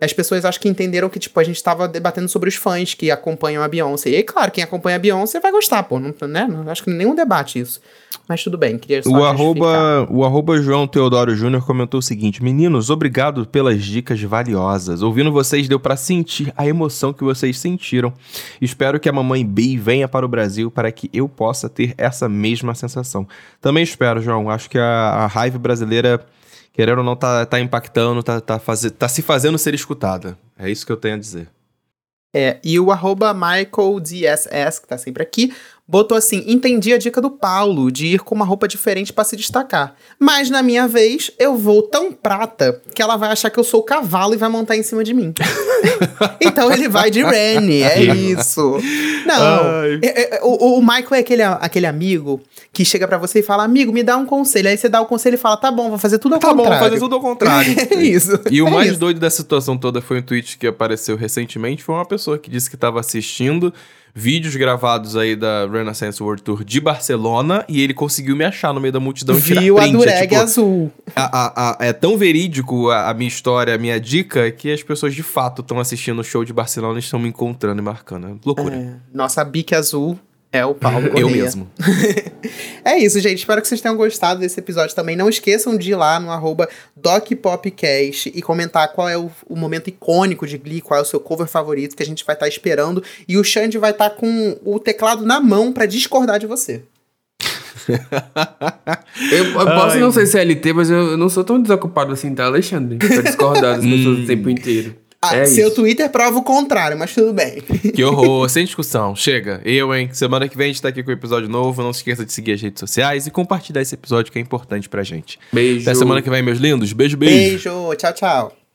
[SPEAKER 3] As pessoas acho que entenderam que, tipo, a gente tava debatendo sobre os fãs que acompanham a Beyoncé. E aí, claro, quem acompanha a Beyoncé vai gostar, pô. Não, né? não acho que nenhum debate isso. Mas tudo bem, queria só
[SPEAKER 2] O arroba, o arroba João Teodoro Júnior comentou o seguinte: Meninos, obrigado pelas dicas valiosas. Ouvindo vocês, deu pra sentir a emoção que vocês sentiram. Espero que a mamãe Bi venha para o Brasil para que eu possa ter essa mesma sensação. Também espero, João. Acho que a, a raiva brasileira, querendo ou não, tá, tá impactando, tá, tá, tá se fazendo ser escutada. É isso que eu tenho a dizer.
[SPEAKER 3] É, e o arroba MichaelDSS, que tá sempre aqui, botou assim: entendi a dica do Paulo de ir com uma roupa diferente pra se destacar. Mas na minha vez, eu vou tão prata que ela vai achar que eu sou o cavalo e vai montar em cima de mim. <laughs> então ele vai de Rennie, é isso. Não, é- é- o, o Michael é aquele, aquele amigo que chega pra você e fala: amigo, me dá um conselho. Aí você dá o conselho e fala: tá bom, vou fazer tudo ao
[SPEAKER 2] Tá bom, vou
[SPEAKER 3] contrário.
[SPEAKER 2] fazer tudo ao contrário. <laughs>
[SPEAKER 3] É isso.
[SPEAKER 2] E o
[SPEAKER 3] é
[SPEAKER 2] mais
[SPEAKER 3] isso.
[SPEAKER 2] doido dessa situação toda foi um tweet que apareceu recentemente. Foi uma pessoa que disse que estava assistindo vídeos gravados aí da Renaissance World Tour de Barcelona e ele conseguiu me achar no meio da multidão e tirar
[SPEAKER 3] Viu a
[SPEAKER 2] print. É,
[SPEAKER 3] dureg
[SPEAKER 2] tipo,
[SPEAKER 3] azul.
[SPEAKER 2] a- a- a- é tão verídico a, a minha história, a minha dica, que as pessoas de fato estão assistindo o show de Barcelona e estão me encontrando e marcando. É loucura.
[SPEAKER 3] É, nossa bique azul é o Paulo
[SPEAKER 2] Eu
[SPEAKER 3] Correia.
[SPEAKER 2] mesmo. <laughs>
[SPEAKER 3] É isso, gente. Espero que vocês tenham gostado desse episódio também. Não esqueçam de ir lá no arroba DocPopcast e comentar qual é o, o momento icônico de Glee, qual é o seu cover favorito que a gente vai estar esperando. E o Xande vai estar com o teclado na mão pra discordar de você. <laughs>
[SPEAKER 1] Eu, eu posso
[SPEAKER 2] Ai.
[SPEAKER 1] não ser CLT, mas eu, eu não sou tão desocupado assim, tá, Alexandre? Pra discordar das pessoas o tempo inteiro.
[SPEAKER 3] Ah,
[SPEAKER 1] é
[SPEAKER 3] seu
[SPEAKER 1] isso.
[SPEAKER 3] Twitter prova o contrário, mas tudo bem. <laughs>
[SPEAKER 2] Que horror, sem discussão. Chega. Eu, hein? Semana que vem a gente tá aqui com o episódio novo. Não se esqueça de seguir as redes sociais e compartilhar esse episódio que é importante pra gente.
[SPEAKER 1] Beijo.
[SPEAKER 2] Até semana que vem, meus lindos. Beijo, beijo.
[SPEAKER 3] Beijo, tchau, tchau.